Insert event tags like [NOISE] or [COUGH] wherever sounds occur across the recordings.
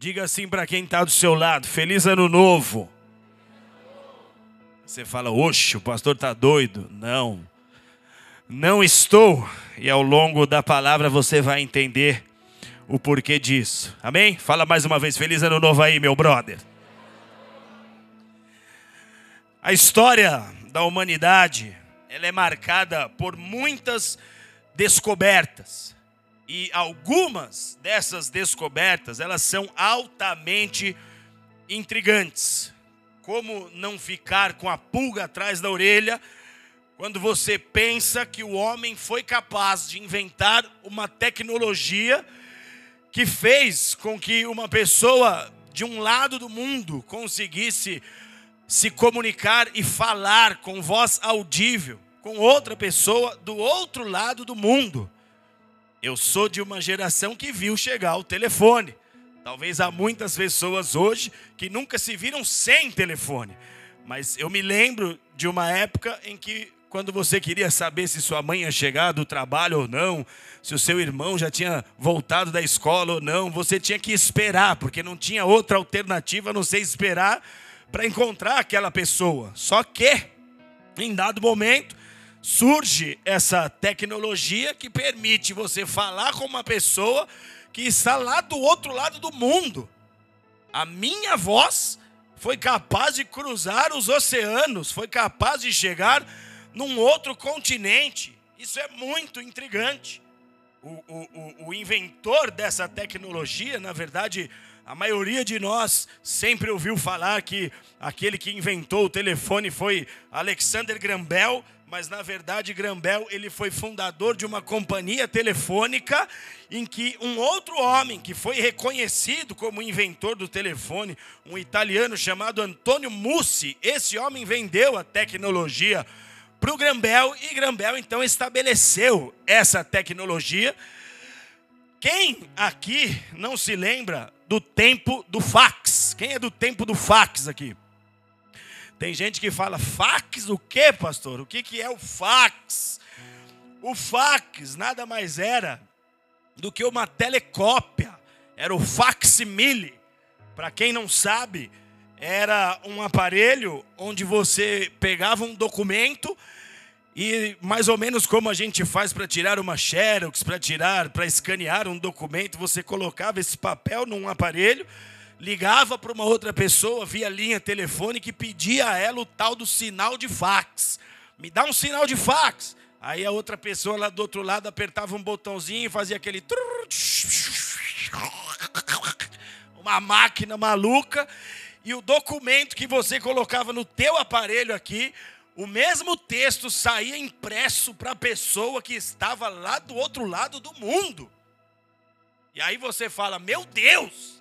Diga assim para quem está do seu lado: Feliz Ano Novo. Você fala, oxe, o pastor está doido. Não, não estou. E ao longo da palavra você vai entender o porquê disso. Amém? Fala mais uma vez, feliz ano novo aí, meu brother. A história da humanidade, ela é marcada por muitas descobertas. E algumas dessas descobertas, elas são altamente intrigantes. Como não ficar com a pulga atrás da orelha quando você pensa que o homem foi capaz de inventar uma tecnologia que fez com que uma pessoa de um lado do mundo conseguisse se comunicar e falar com voz audível com outra pessoa do outro lado do mundo. Eu sou de uma geração que viu chegar o telefone. Talvez há muitas pessoas hoje que nunca se viram sem telefone. Mas eu me lembro de uma época em que, quando você queria saber se sua mãe ia chegar do trabalho ou não, se o seu irmão já tinha voltado da escola ou não, você tinha que esperar, porque não tinha outra alternativa a não ser esperar para encontrar aquela pessoa. Só que, em dado momento, surge essa tecnologia que permite você falar com uma pessoa que está lá do outro lado do mundo. A minha voz foi capaz de cruzar os oceanos, foi capaz de chegar num outro continente. Isso é muito intrigante. O, o, o, inventor dessa tecnologia, na verdade, a maioria de nós sempre ouviu falar que aquele que inventou o telefone foi Alexander Graham Bell, mas na verdade Graham Bell ele foi fundador de uma companhia telefônica em que um outro homem que foi reconhecido como inventor do telefone, um italiano chamado Antônio Mussi, esse homem vendeu a tecnologia para o Graham Bell e Graham Bell então estabeleceu essa tecnologia. Quem aqui não se lembra do tempo do fax? Quem é do tempo do fax aqui? Tem gente que fala, fax o quê, pastor? O que, que é o fax? O fax nada mais era do que uma telecópia, era o facsimile. Para quem não sabe, era um aparelho onde você pegava um documento e mais ou menos como a gente faz para tirar uma xerox, para tirar, para escanear um documento, você colocava esse papel num aparelho ligava para uma outra pessoa via linha telefônica e pedia a ela o tal do sinal de fax. Me dá um sinal de fax. Aí a outra pessoa lá do outro lado apertava um botãozinho e fazia aquele. Uma máquina maluca. E o documento que você colocava no teu aparelho aqui, o mesmo texto saía impresso para a pessoa que estava lá do outro lado do mundo. E aí você fala: Meu Deus!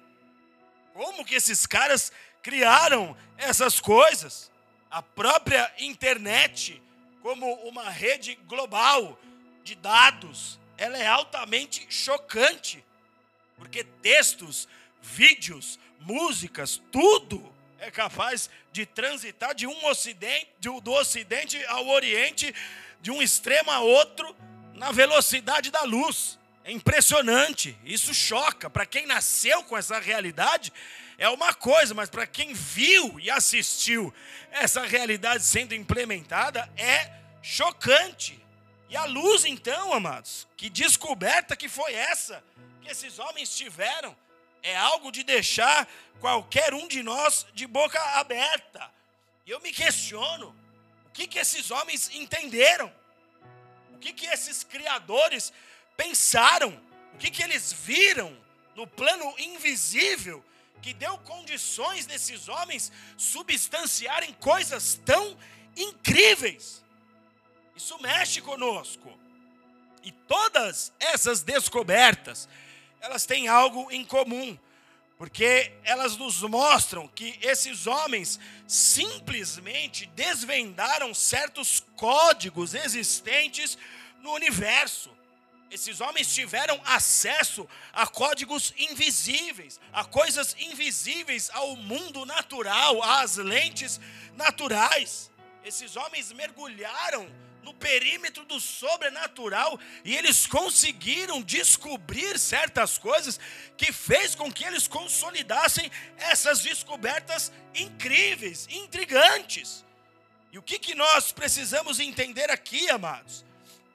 Como que esses caras criaram essas coisas? A própria internet, como uma rede global de dados, ela é altamente chocante. Porque textos, vídeos, músicas, tudo é capaz de transitar de um ocidente, do ocidente ao oriente, de um extremo a outro, na velocidade da luz. É impressionante, isso choca. Para quem nasceu com essa realidade, é uma coisa, mas para quem viu e assistiu essa realidade sendo implementada, é chocante. E a luz, então, amados, que descoberta que foi essa que esses homens tiveram, é algo de deixar qualquer um de nós de boca aberta. E eu me questiono: o que, que esses homens entenderam? O que, que esses criadores pensaram, o que, que eles viram no plano invisível que deu condições desses homens substanciarem coisas tão incríveis. Isso mexe conosco. E todas essas descobertas, elas têm algo em comum, porque elas nos mostram que esses homens simplesmente desvendaram certos códigos existentes no universo. Esses homens tiveram acesso a códigos invisíveis, a coisas invisíveis ao mundo natural, às lentes naturais. Esses homens mergulharam no perímetro do sobrenatural e eles conseguiram descobrir certas coisas que fez com que eles consolidassem essas descobertas incríveis, intrigantes. E o que, que nós precisamos entender aqui, amados?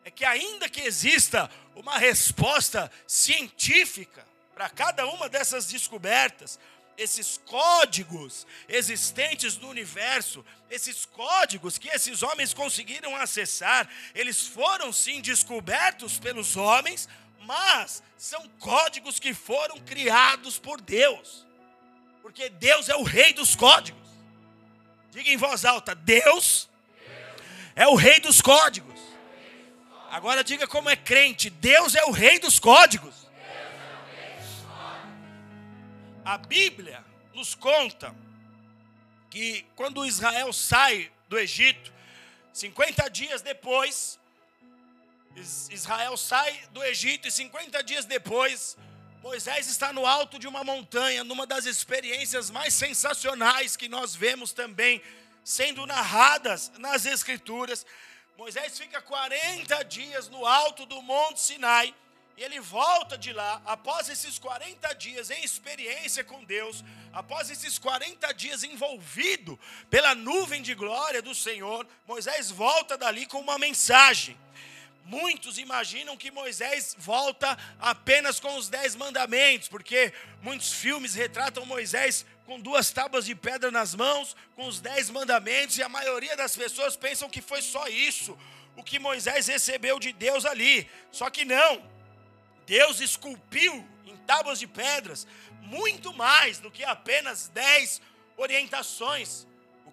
É que ainda que exista uma resposta científica para cada uma dessas descobertas, esses códigos existentes no universo, esses códigos que esses homens conseguiram acessar, eles foram sim descobertos pelos homens, mas são códigos que foram criados por Deus, porque Deus é o rei dos códigos. Diga em voz alta: Deus é o rei dos códigos. Agora diga como é crente: Deus é o rei dos códigos. A Bíblia nos conta que quando Israel sai do Egito, 50 dias depois, Israel sai do Egito e 50 dias depois, Moisés está no alto de uma montanha, numa das experiências mais sensacionais que nós vemos também sendo narradas nas Escrituras. Moisés fica 40 dias no alto do Monte Sinai e ele volta de lá, após esses 40 dias em experiência com Deus, após esses 40 dias envolvido pela nuvem de glória do Senhor, Moisés volta dali com uma mensagem. Muitos imaginam que Moisés volta apenas com os dez mandamentos, porque muitos filmes retratam Moisés com duas tábuas de pedra nas mãos, com os dez mandamentos, e a maioria das pessoas pensam que foi só isso, o que Moisés recebeu de Deus ali. Só que não. Deus esculpiu em tábuas de pedras muito mais do que apenas dez orientações.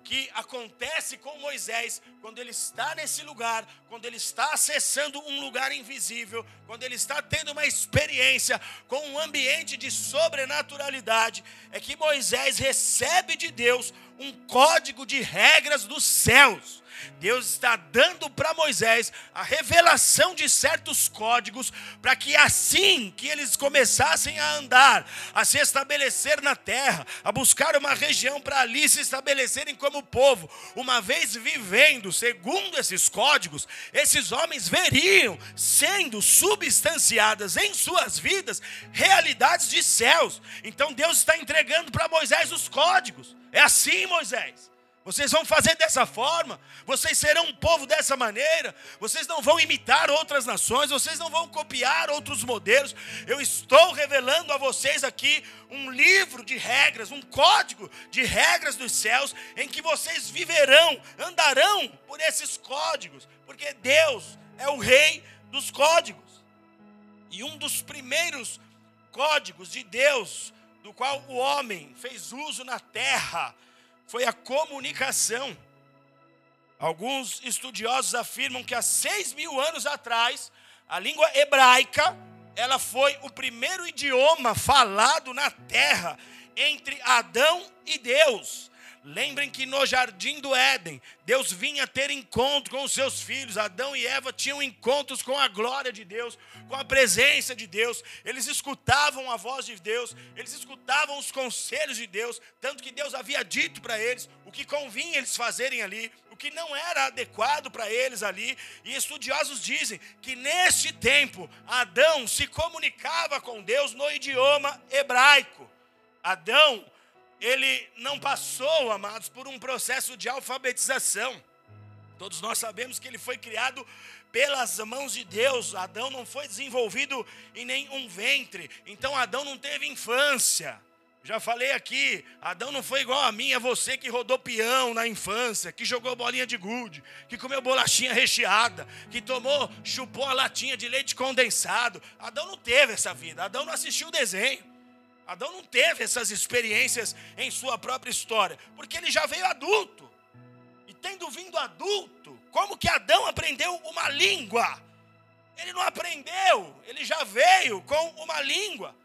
Que acontece com Moisés quando ele está nesse lugar, quando ele está acessando um lugar invisível, quando ele está tendo uma experiência com um ambiente de sobrenaturalidade, é que Moisés recebe de Deus um código de regras dos céus. Deus está dando para Moisés a revelação de certos códigos, para que assim que eles começassem a andar, a se estabelecer na terra, a buscar uma região para ali se estabelecerem como povo, uma vez vivendo segundo esses códigos, esses homens veriam sendo substanciadas em suas vidas realidades de céus. Então Deus está entregando para Moisés os códigos. É assim, Moisés. Vocês vão fazer dessa forma, vocês serão um povo dessa maneira, vocês não vão imitar outras nações, vocês não vão copiar outros modelos. Eu estou revelando a vocês aqui um livro de regras, um código de regras dos céus, em que vocês viverão, andarão por esses códigos, porque Deus é o rei dos códigos. E um dos primeiros códigos de Deus, do qual o homem fez uso na terra, foi a comunicação. Alguns estudiosos afirmam que há seis mil anos atrás, a língua hebraica, ela foi o primeiro idioma falado na terra entre Adão e Deus. Lembrem que no jardim do Éden, Deus vinha ter encontro com os seus filhos. Adão e Eva tinham encontros com a glória de Deus, com a presença de Deus. Eles escutavam a voz de Deus, eles escutavam os conselhos de Deus, tanto que Deus havia dito para eles o que convinha eles fazerem ali, o que não era adequado para eles ali. E estudiosos dizem que neste tempo Adão se comunicava com Deus no idioma hebraico. Adão ele não passou, amados, por um processo de alfabetização. Todos nós sabemos que ele foi criado pelas mãos de Deus. Adão não foi desenvolvido em nenhum ventre. Então Adão não teve infância. Já falei aqui, Adão não foi igual a mim, a você que rodou peão na infância, que jogou bolinha de gude, que comeu bolachinha recheada, que tomou, chupou a latinha de leite condensado. Adão não teve essa vida. Adão não assistiu o desenho. Adão não teve essas experiências em sua própria história, porque ele já veio adulto. E tendo vindo adulto, como que Adão aprendeu uma língua? Ele não aprendeu, ele já veio com uma língua.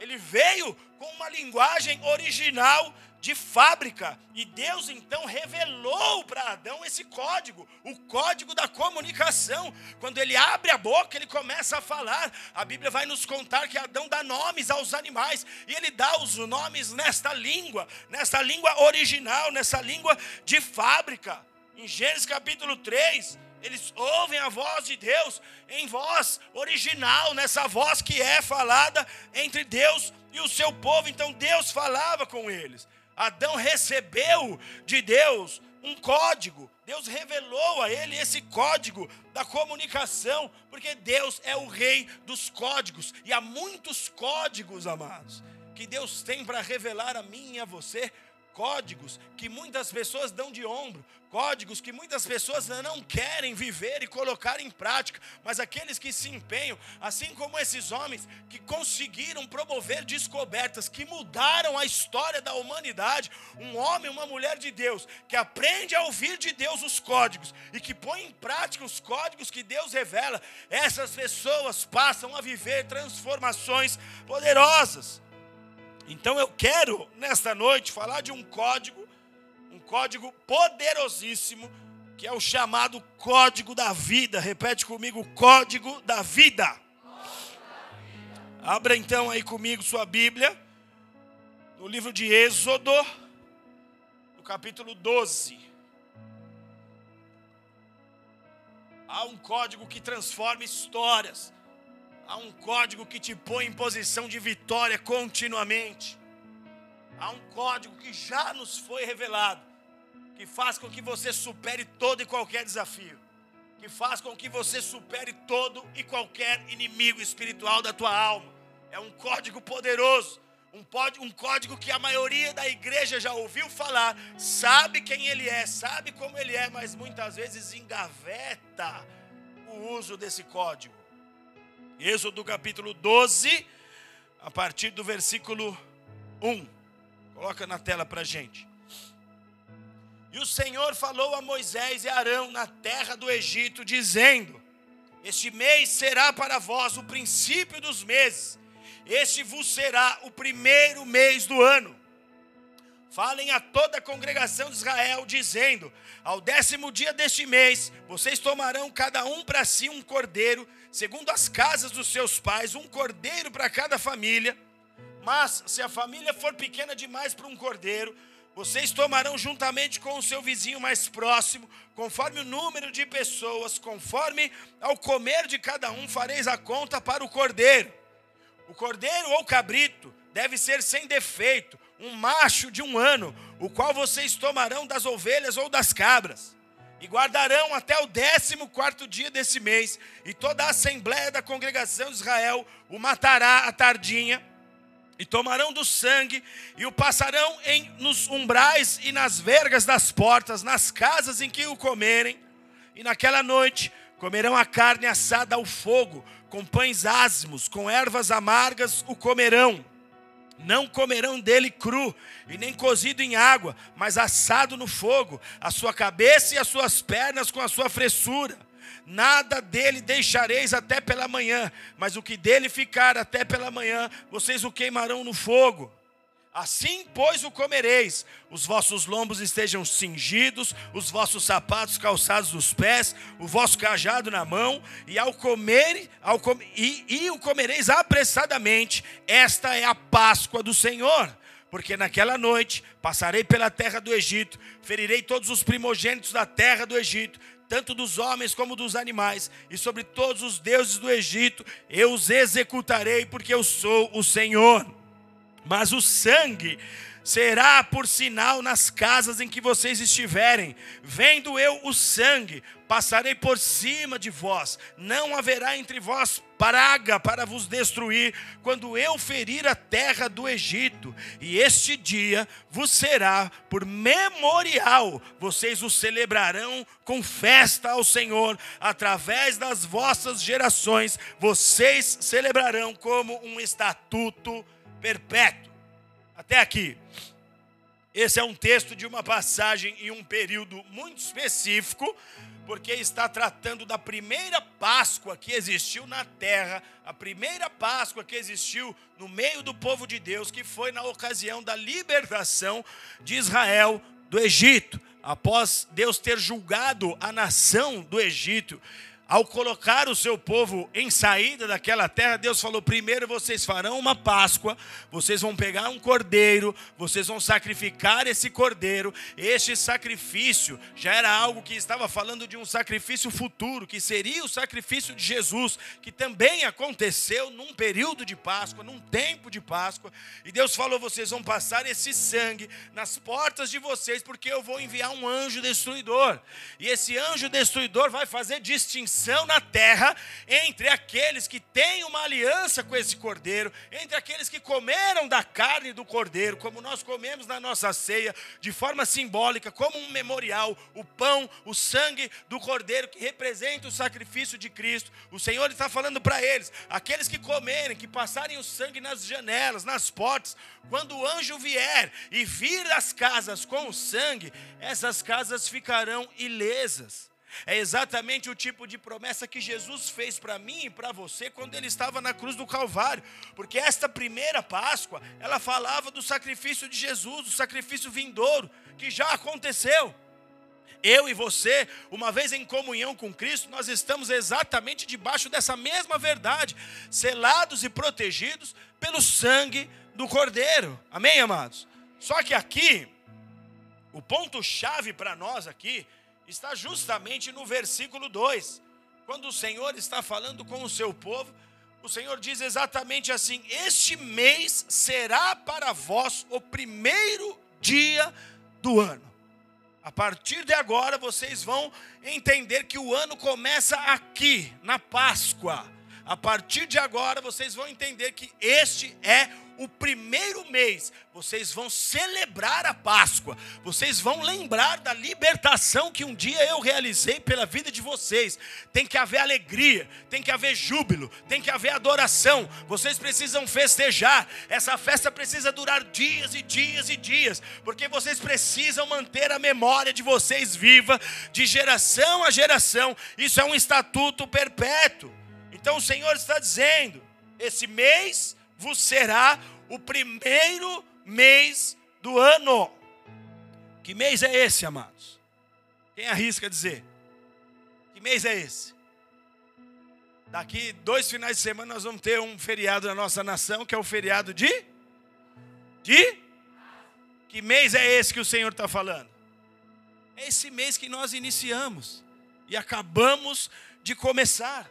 Ele veio com uma linguagem original de fábrica. E Deus então revelou para Adão esse código, o código da comunicação. Quando ele abre a boca, ele começa a falar. A Bíblia vai nos contar que Adão dá nomes aos animais e ele dá os nomes nesta língua, nessa língua original, nessa língua de fábrica. Em Gênesis capítulo 3, eles ouvem a voz de Deus em voz original, nessa voz que é falada entre Deus e o seu povo. Então Deus falava com eles. Adão recebeu de Deus um código. Deus revelou a ele esse código da comunicação, porque Deus é o rei dos códigos. E há muitos códigos, amados, que Deus tem para revelar a mim e a você códigos que muitas pessoas dão de ombro, códigos que muitas pessoas não querem viver e colocar em prática, mas aqueles que se empenham, assim como esses homens que conseguiram promover descobertas que mudaram a história da humanidade, um homem, uma mulher de Deus, que aprende a ouvir de Deus os códigos e que põe em prática os códigos que Deus revela, essas pessoas passam a viver transformações poderosas. Então eu quero, nesta noite, falar de um código, um código poderosíssimo, que é o chamado Código da Vida. Repete comigo: Código da Vida. Abra então aí comigo sua Bíblia, no livro de Êxodo, no capítulo 12. Há um código que transforma histórias. Há um código que te põe em posição de vitória continuamente. Há um código que já nos foi revelado, que faz com que você supere todo e qualquer desafio, que faz com que você supere todo e qualquer inimigo espiritual da tua alma. É um código poderoso, um, código que a maioria da igreja já ouviu falar, sabe quem ele é, sabe como ele é, mas muitas vezes engaveta o uso desse código. Êxodo capítulo 12, a partir do versículo 1. Coloca na tela para gente. E o Senhor falou a Moisés e Arão na terra do Egito, dizendo: Este mês será para vós o princípio dos meses, este vos será o primeiro mês do ano. Falem a toda a congregação de Israel, dizendo: Ao décimo dia deste mês, vocês tomarão cada um para si um cordeiro segundo as casas dos seus pais, um cordeiro para cada família. Mas se a família for pequena demais para um cordeiro, vocês tomarão juntamente com o seu vizinho mais próximo, conforme o número de pessoas, conforme ao comer de cada um, fareis a conta para o cordeiro. O cordeiro ou cabrito deve ser sem defeito, um macho de um ano, o qual vocês tomarão das ovelhas ou das cabras e guardarão até o décimo quarto dia desse mês, e toda a assembléia da congregação de Israel o matará à tardinha, e tomarão do sangue, e o passarão em, nos umbrais e nas vergas das portas, nas casas em que o comerem, e naquela noite comerão a carne assada ao fogo, com pães ázimos, com ervas amargas o comerão não comerão dele cru, e nem cozido em água, mas assado no fogo, a sua cabeça e as suas pernas com a sua fressura. Nada dele deixareis até pela manhã, mas o que dele ficar até pela manhã, vocês o queimarão no fogo. Assim, pois, o comereis, os vossos lombos estejam cingidos, os vossos sapatos calçados nos pés, o vosso cajado na mão, e ao comer, ao com, e, e o comereis apressadamente. Esta é a Páscoa do Senhor. Porque naquela noite passarei pela terra do Egito, ferirei todos os primogênitos da terra do Egito, tanto dos homens como dos animais, e sobre todos os deuses do Egito eu os executarei, porque eu sou o Senhor mas o sangue será por sinal nas casas em que vocês estiverem. Vendo eu o sangue, passarei por cima de vós. Não haverá entre vós praga para vos destruir, quando eu ferir a terra do Egito. E este dia vos será por memorial. Vocês o celebrarão com festa ao Senhor, através das vossas gerações. Vocês celebrarão como um estatuto perpétuo. Até aqui. Esse é um texto de uma passagem em um período muito específico, porque está tratando da primeira Páscoa que existiu na terra, a primeira Páscoa que existiu no meio do povo de Deus, que foi na ocasião da libertação de Israel do Egito. Após Deus ter julgado a nação do Egito, ao colocar o seu povo em saída daquela terra, Deus falou: primeiro vocês farão uma Páscoa, vocês vão pegar um cordeiro, vocês vão sacrificar esse cordeiro. Este sacrifício já era algo que estava falando de um sacrifício futuro, que seria o sacrifício de Jesus, que também aconteceu num período de Páscoa, num tempo de Páscoa. E Deus falou: vocês vão passar esse sangue nas portas de vocês, porque eu vou enviar um anjo destruidor. E esse anjo destruidor vai fazer distinção distinção na terra entre aqueles que têm uma aliança com esse cordeiro, entre aqueles que comeram da carne do cordeiro, como nós comemos na nossa ceia, de forma simbólica, como um memorial, o pão, o sangue do cordeiro que representa o sacrifício de Cristo. O Senhor está falando para eles: aqueles que comerem, que passarem o sangue nas janelas, nas portas, quando o anjo vier e vir as casas com o sangue, essas casas ficarão ilesas. É exatamente o tipo de promessa que Jesus fez para mim e para você quando ele estava na cruz do Calvário. Porque esta primeira Páscoa, ela falava do sacrifício de Jesus, do sacrifício vindouro, que já aconteceu. Eu e você, uma vez em comunhão com Cristo, nós estamos exatamente debaixo dessa mesma verdade, selados e protegidos pelo sangue do Cordeiro. Amém, amados? Só que aqui, o ponto-chave para nós aqui, está justamente no versículo 2. Quando o Senhor está falando com o seu povo, o Senhor diz exatamente assim: Este mês será para vós o primeiro dia do ano. A partir de agora vocês vão entender que o ano começa aqui, na Páscoa. A partir de agora vocês vão entender que este é o primeiro mês, vocês vão celebrar a Páscoa, vocês vão lembrar da libertação que um dia eu realizei pela vida de vocês. Tem que haver alegria, tem que haver júbilo, tem que haver adoração. Vocês precisam festejar. Essa festa precisa durar dias e dias e dias, porque vocês precisam manter a memória de vocês viva, de geração a geração. Isso é um estatuto perpétuo. Então o Senhor está dizendo: esse mês vos será o primeiro mês do ano. Que mês é esse, amados? Quem arrisca dizer? Que mês é esse? Daqui dois finais de semana nós vamos ter um feriado na nossa nação, que é o feriado de? De? Que mês é esse que o Senhor está falando? É esse mês que nós iniciamos e acabamos de começar.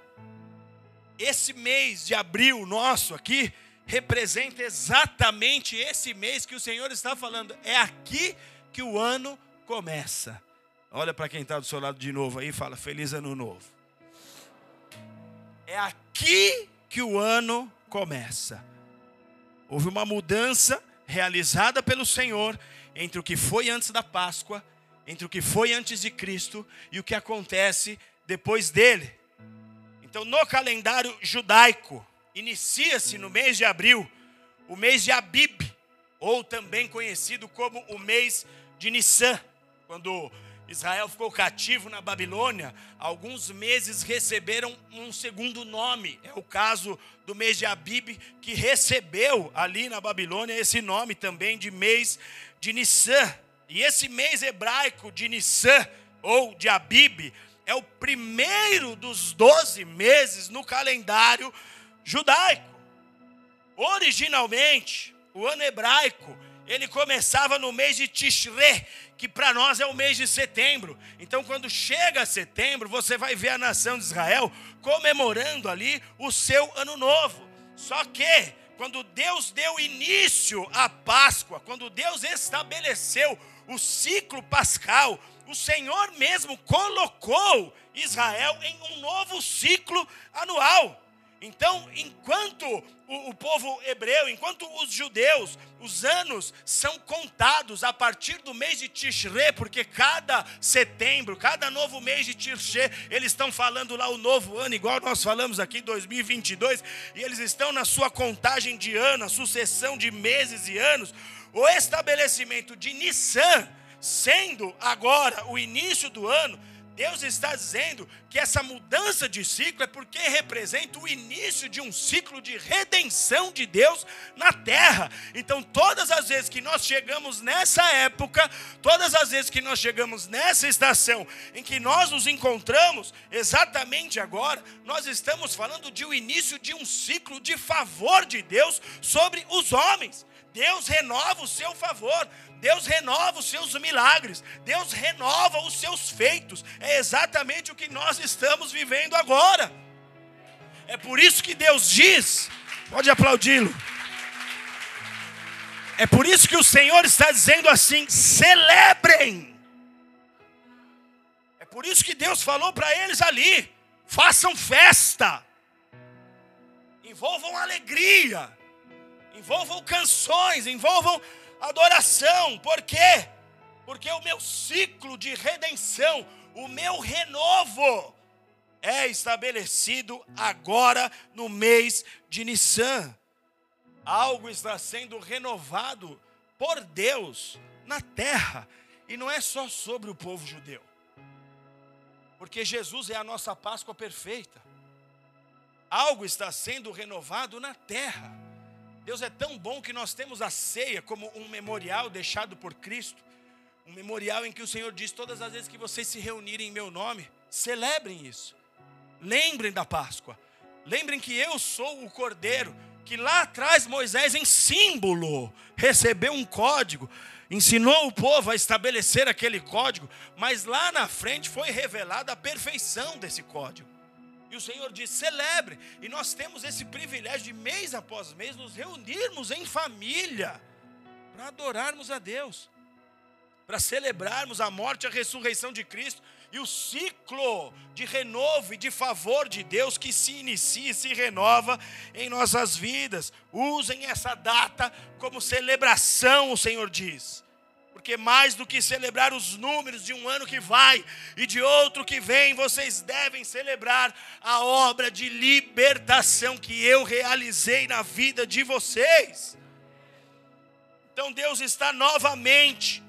Esse mês de abril nosso aqui representa exatamente esse mês que o Senhor está falando. É aqui que o ano começa. Olha para quem está do seu lado de novo aí e fala: Feliz Ano Novo. É aqui que o ano começa. Houve uma mudança realizada pelo Senhor entre o que foi antes da Páscoa, entre o que foi antes de Cristo e o que acontece depois dele. Então, no calendário judaico, inicia-se no mês de abril o mês de Abib, ou também conhecido como o mês de Nissan. Quando Israel ficou cativo na Babilônia, alguns meses receberam um segundo nome. É o caso do mês de Abib, que recebeu ali na Babilônia esse nome também de mês de Nissan. E esse mês hebraico de Nissan, ou de Abib, é o primeiro dos doze meses no calendário judaico. Originalmente, o ano hebraico, ele começava no mês de Tishré, que para nós é o mês de setembro. Então, quando chega setembro, você vai ver a nação de Israel comemorando ali o seu ano novo. Só que, quando Deus deu início à Páscoa, quando Deus estabeleceu o ciclo pascal, o Senhor mesmo colocou Israel em um novo ciclo anual. Então, enquanto o, o, povo hebreu, enquanto os judeus, os anos são contados a partir do mês de Tishré, porque cada setembro, cada novo mês de Tishré, eles estão falando lá o novo ano, igual nós falamos aqui em 2022, e eles estão na sua contagem de ano, a sucessão de meses e anos. O estabelecimento de Nissan, sendo agora o início do ano, Deus está dizendo que essa mudança de ciclo é porque representa o início de um ciclo de redenção de Deus na terra. Então, todas as vezes que nós chegamos nessa época, todas as vezes que nós chegamos nessa estação em que nós nos encontramos, exatamente agora, nós estamos falando de o um início de um ciclo de favor de Deus sobre os homens. Deus renova o seu favor, Deus renova os seus milagres, Deus renova os seus feitos. É exatamente o que nós estamos vivendo agora. É por isso que Deus diz, pode aplaudi-lo. É por isso que o Senhor está dizendo assim: celebrem. É por isso que Deus falou para eles ali: façam festa, envolvam alegria, envolvam canções, envolvam adoração. Por quê? Porque o meu ciclo de redenção, o meu renovo, é estabelecido agora no mês de Nissan. Algo está sendo renovado por Deus na terra, e não é só sobre o povo judeu, porque Jesus é a nossa Páscoa perfeita. Algo está sendo renovado na terra. Deus é tão bom que nós temos a ceia como um memorial deixado por Cristo. Um memorial em que o Senhor diz: todas as vezes que vocês se reunirem em meu nome, celebrem isso. Lembrem da Páscoa. Lembrem que eu sou o Cordeiro, que lá atrás Moisés, em símbolo, recebeu um código, ensinou o povo a estabelecer aquele código, mas lá na frente foi revelada a perfeição desse código. E o Senhor diz: celebre. E nós temos esse privilégio de mês após mês nos reunirmos em família para adorarmos a Deus, para celebrarmos a morte e a ressurreição de Cristo e o ciclo de renovo e de favor de Deus que se inicia e se renova em nossas vidas. Usem essa data como celebração, o Senhor diz porque mais do que celebrar os números de um ano que vai e de outro que vem, vocês devem celebrar a obra de libertação que eu realizei na vida de vocês. Então Deus está novamente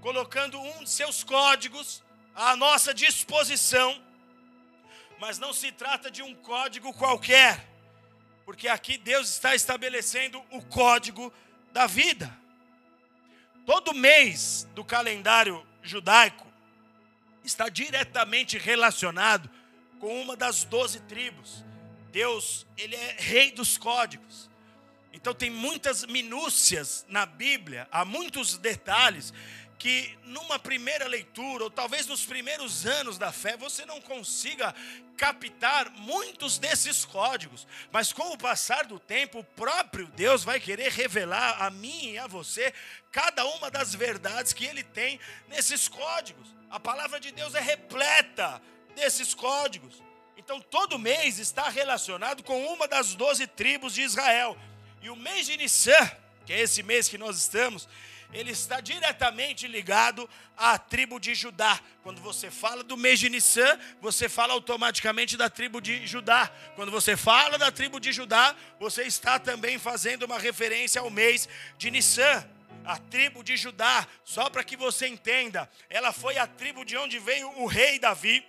colocando um de seus códigos à nossa disposição, mas não se trata de um código qualquer, porque aqui Deus está estabelecendo o código da vida. Todo mês do calendário judaico está diretamente relacionado com uma das doze tribos. Deus, ele é rei dos códigos. Então tem muitas minúcias na Bíblia, há muitos detalhes que numa primeira leitura, ou talvez nos primeiros anos da fé, você não consiga captar muitos desses códigos, mas com o passar do tempo, o próprio Deus vai querer revelar a mim e a você cada uma das verdades que ele tem nesses códigos. A palavra de Deus é repleta desses códigos. Então, todo mês está relacionado com uma das doze tribos de Israel. E o mês de Nissan, que é esse mês que nós estamos, ele está diretamente ligado à tribo de Judá. Quando você fala do mês de Nissan, você fala automaticamente da tribo de Judá. Quando você fala da tribo de Judá, você está também fazendo uma referência ao mês de Nissan. A tribo de Judá, só para que você entenda, ela foi a tribo de onde veio o rei Davi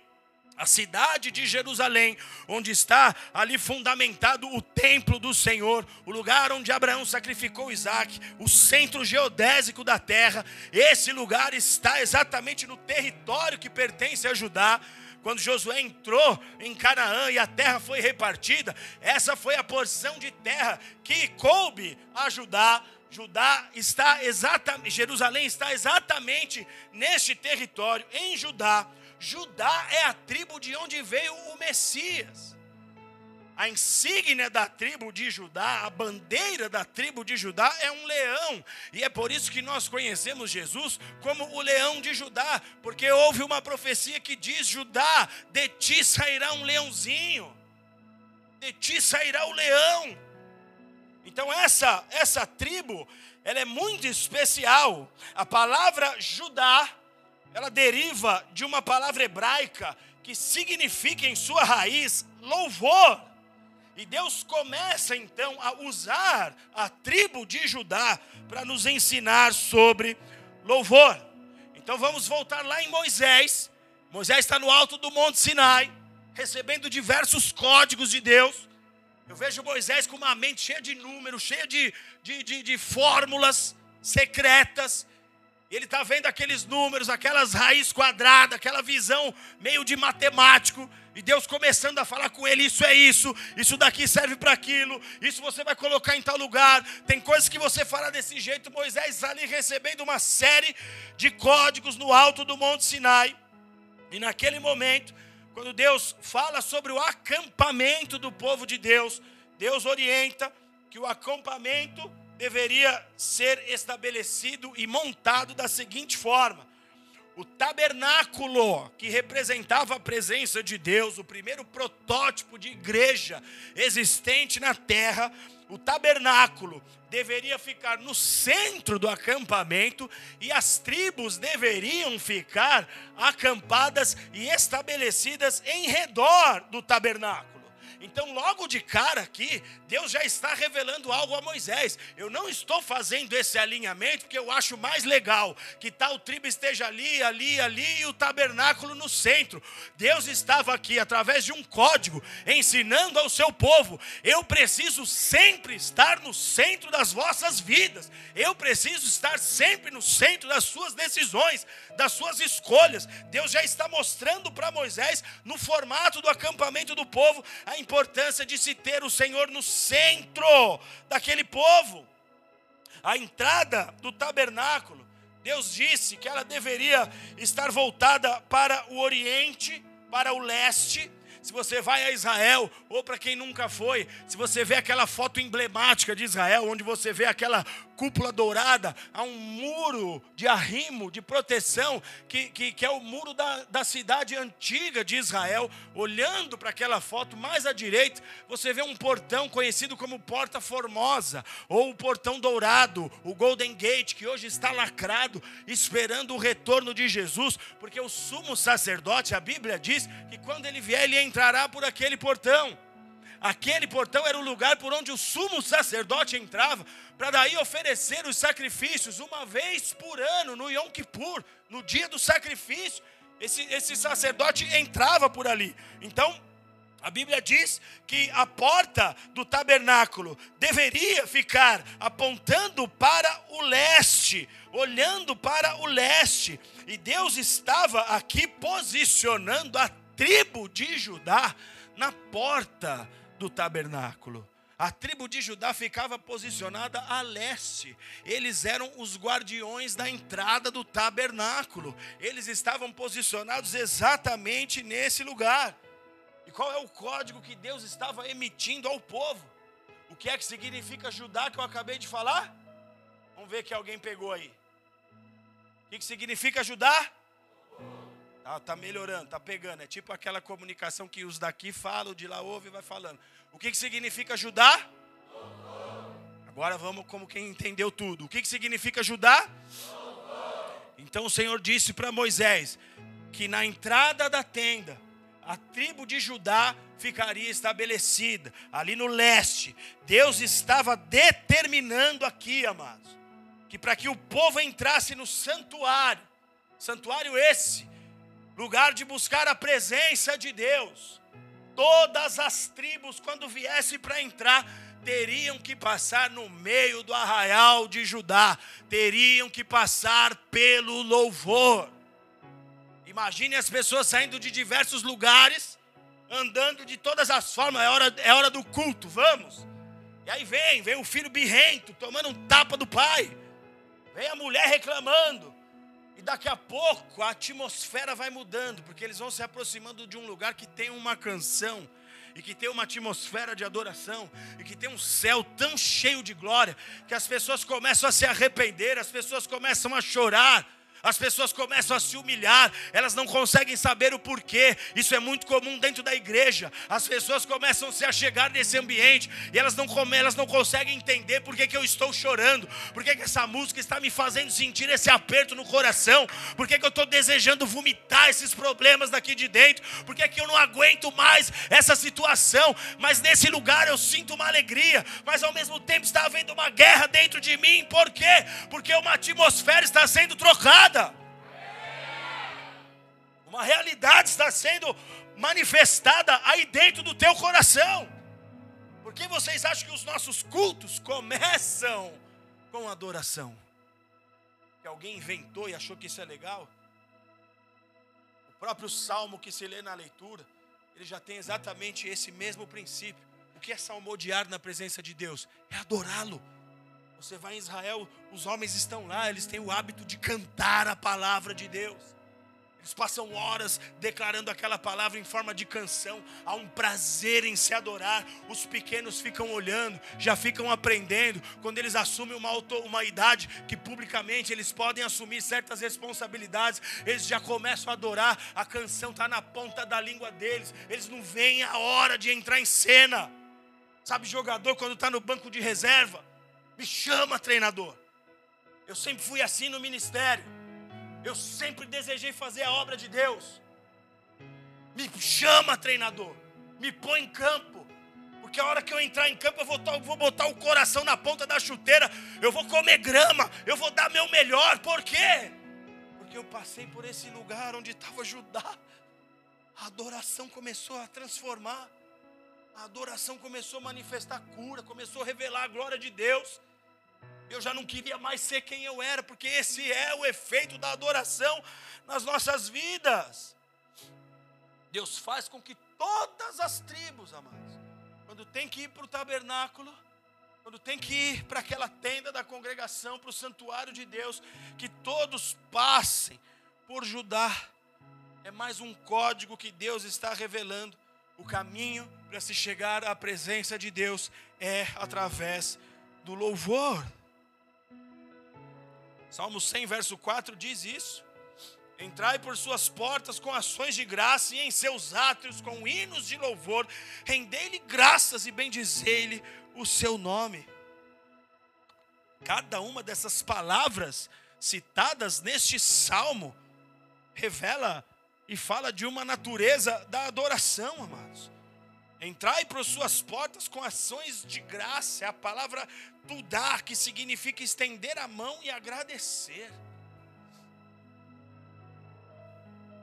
a cidade de Jerusalém, onde está ali fundamentado o templo do Senhor, o lugar onde Abraão sacrificou Isaac, o centro geodésico da terra. Esse lugar está exatamente no território que pertence a Judá. Quando Josué entrou em Canaã e a terra foi repartida, essa foi a porção de terra que coube a Judá. Judá está exatamente, Jerusalém está exatamente neste território, em Judá. Judá é a tribo de onde veio o Messias. A insígnia da tribo de Judá, a bandeira da tribo de Judá é um leão. E é por isso que nós conhecemos Jesus como o leão de Judá, porque houve uma profecia que diz: Judá, de ti sairá um leãozinho, de ti sairá o leão. Então essa essa tribo, ela é muito especial. A palavra Judá ela deriva de uma palavra hebraica que significa em sua raiz louvor. E Deus começa então a usar a tribo de Judá para nos ensinar sobre louvor. Então vamos voltar lá em Moisés, Moisés está no alto do Monte Sinai, recebendo diversos códigos de Deus. Eu vejo Moisés com uma mente cheia de números, cheia de, de, de, de fórmulas secretas. Ele está vendo aqueles números, aquelas raízes quadradas, aquela visão meio de matemático. E Deus começando a falar com ele: Isso é isso, isso daqui serve para aquilo, isso você vai colocar em tal lugar. Tem coisas que você fará desse jeito. Moisés ali recebendo uma série de códigos no alto do Monte Sinai. E naquele momento, quando Deus fala sobre o acampamento do povo de Deus, Deus orienta que o acampamento deveria ser estabelecido e montado da seguinte forma: o tabernáculo, que representava a presença de Deus, o primeiro protótipo de igreja existente na terra, o tabernáculo deveria ficar no centro do acampamento e as tribos deveriam ficar acampadas e estabelecidas em redor do tabernáculo. Então, logo de cara aqui, Deus já está revelando algo a Moisés. Eu não estou fazendo esse alinhamento porque eu acho mais legal que tal tribo esteja ali, ali, ali e o tabernáculo no centro. Deus estava aqui através de um código ensinando ao seu povo: eu preciso sempre estar no centro das vossas vidas. Eu preciso estar sempre no centro das suas decisões, das suas escolhas. Deus já está mostrando para Moisés no formato do acampamento do povo a importância de se ter o Senhor no centro daquele povo. A entrada do tabernáculo, Deus disse que ela deveria estar voltada para o oriente, para o leste. Se você vai a Israel, ou para quem nunca foi, se você vê aquela foto emblemática de Israel, onde você vê aquela cúpula dourada, há um muro de arrimo, de proteção, que, que, que é o muro da, da cidade antiga de Israel. Olhando para aquela foto mais à direita, você vê um portão conhecido como Porta Formosa, ou o Portão Dourado, o Golden Gate, que hoje está lacrado, esperando o retorno de Jesus, porque o sumo sacerdote, a Bíblia diz que quando ele vier, ele entrará por aquele portão. Aquele portão era o lugar por onde o sumo sacerdote entrava, para daí oferecer os sacrifícios uma vez por ano, no Yom Kippur, no dia do sacrifício. Esse, esse sacerdote entrava por ali. Então, a Bíblia diz que a porta do tabernáculo deveria ficar apontando para o leste, olhando para o leste. E Deus estava aqui posicionando a tribo de Judá na porta do tabernáculo. A tribo de Judá ficava posicionada a leste. Eles eram os guardiões da entrada do tabernáculo. Eles estavam posicionados exatamente nesse lugar. E qual é o código que Deus estava emitindo ao povo? O que é que significa Judá que eu acabei de falar? Vamos ver que alguém pegou aí. O que, que significa Judá? Ah, tá melhorando, tá pegando. É tipo aquela comunicação que os daqui falam, de lá ouve e vai falando. O que, que significa ajudar? Agora vamos como quem entendeu tudo. O que, que significa ajudar? Então o Senhor disse para Moisés que na entrada da tenda, a tribo de Judá ficaria estabelecida, ali no leste. Deus estava determinando aqui, amados, que para que o povo entrasse no santuário, santuário esse, lugar de buscar a presença de Deus. Todas as tribos, quando viessem para entrar, teriam que passar no meio do arraial de Judá, teriam que passar pelo louvor. Imagine as pessoas saindo de diversos lugares, andando de todas as formas, é hora, é hora do culto, vamos. E aí vem, vem o filho birrento, tomando um tapa do pai, vem a mulher reclamando, e daqui a pouco a atmosfera vai mudando, porque eles vão se aproximando de um lugar que tem uma canção, e que tem uma atmosfera de adoração, e que tem um céu tão cheio de glória, que as pessoas começam a se arrepender, as pessoas começam a chorar as pessoas começam a se humilhar, elas não conseguem saber o porquê. Isso é muito comum dentro da igreja. As pessoas começam a se achegar nesse ambiente e elas não, elas não conseguem entender por que, que eu estou chorando, por que, que essa música está me fazendo sentir esse aperto no coração, por que, que eu estou desejando vomitar esses problemas daqui de dentro, por que, que eu não aguento mais essa situação. Mas nesse lugar eu sinto uma alegria, mas ao mesmo tempo está havendo uma guerra dentro de mim. Por quê? Porque uma atmosfera está sendo trocada. Uma realidade está sendo manifestada aí dentro do teu coração. Por que vocês acham que os nossos cultos começam com adoração? Que alguém inventou e achou que isso é legal? O próprio salmo que se lê na leitura, ele já tem exatamente esse mesmo princípio. O que é salmodiar na presença de Deus? É adorá-lo. Você vai em Israel, os homens estão lá, eles têm o hábito de cantar a palavra de Deus. Eles passam horas declarando aquela palavra em forma de canção. Há um prazer em se adorar. Os pequenos ficam olhando, já ficam aprendendo. Quando eles assumem uma, auto, uma idade que publicamente eles podem assumir certas responsabilidades, eles já começam a adorar. A canção está na ponta da língua deles. Eles não veem a hora de entrar em cena. Sabe, jogador, quando está no banco de reserva, me chama, treinador. Eu sempre fui assim no ministério. Eu sempre desejei fazer a obra de Deus. Me chama, treinador. Me põe em campo. Porque a hora que eu entrar em campo, eu vou, vou botar o coração na ponta da chuteira. Eu vou comer grama. Eu vou dar meu melhor. Por quê? Porque eu passei por esse lugar onde estava Judá. A adoração começou a transformar. A adoração começou a manifestar cura, começou a revelar a glória de Deus eu já não queria mais ser quem eu era, porque esse é o efeito da adoração nas nossas vidas. Deus faz com que todas as tribos, amados, quando tem que ir para o tabernáculo, quando tem que ir para aquela tenda da congregação, para o santuário de Deus, que todos passem por Judá. É mais um código que Deus está revelando. O caminho para se chegar à presença de Deus é através do louvor. Salmo 100, verso 4 diz isso. Entrai por suas portas com ações de graça e em seus átrios com hinos de louvor, rendei-lhe graças e bendizei-lhe o seu nome. Cada uma dessas palavras citadas neste salmo revela e fala de uma natureza da adoração, amados. Entrai por suas portas com ações de graça, é a palavra tudar, que significa estender a mão e agradecer.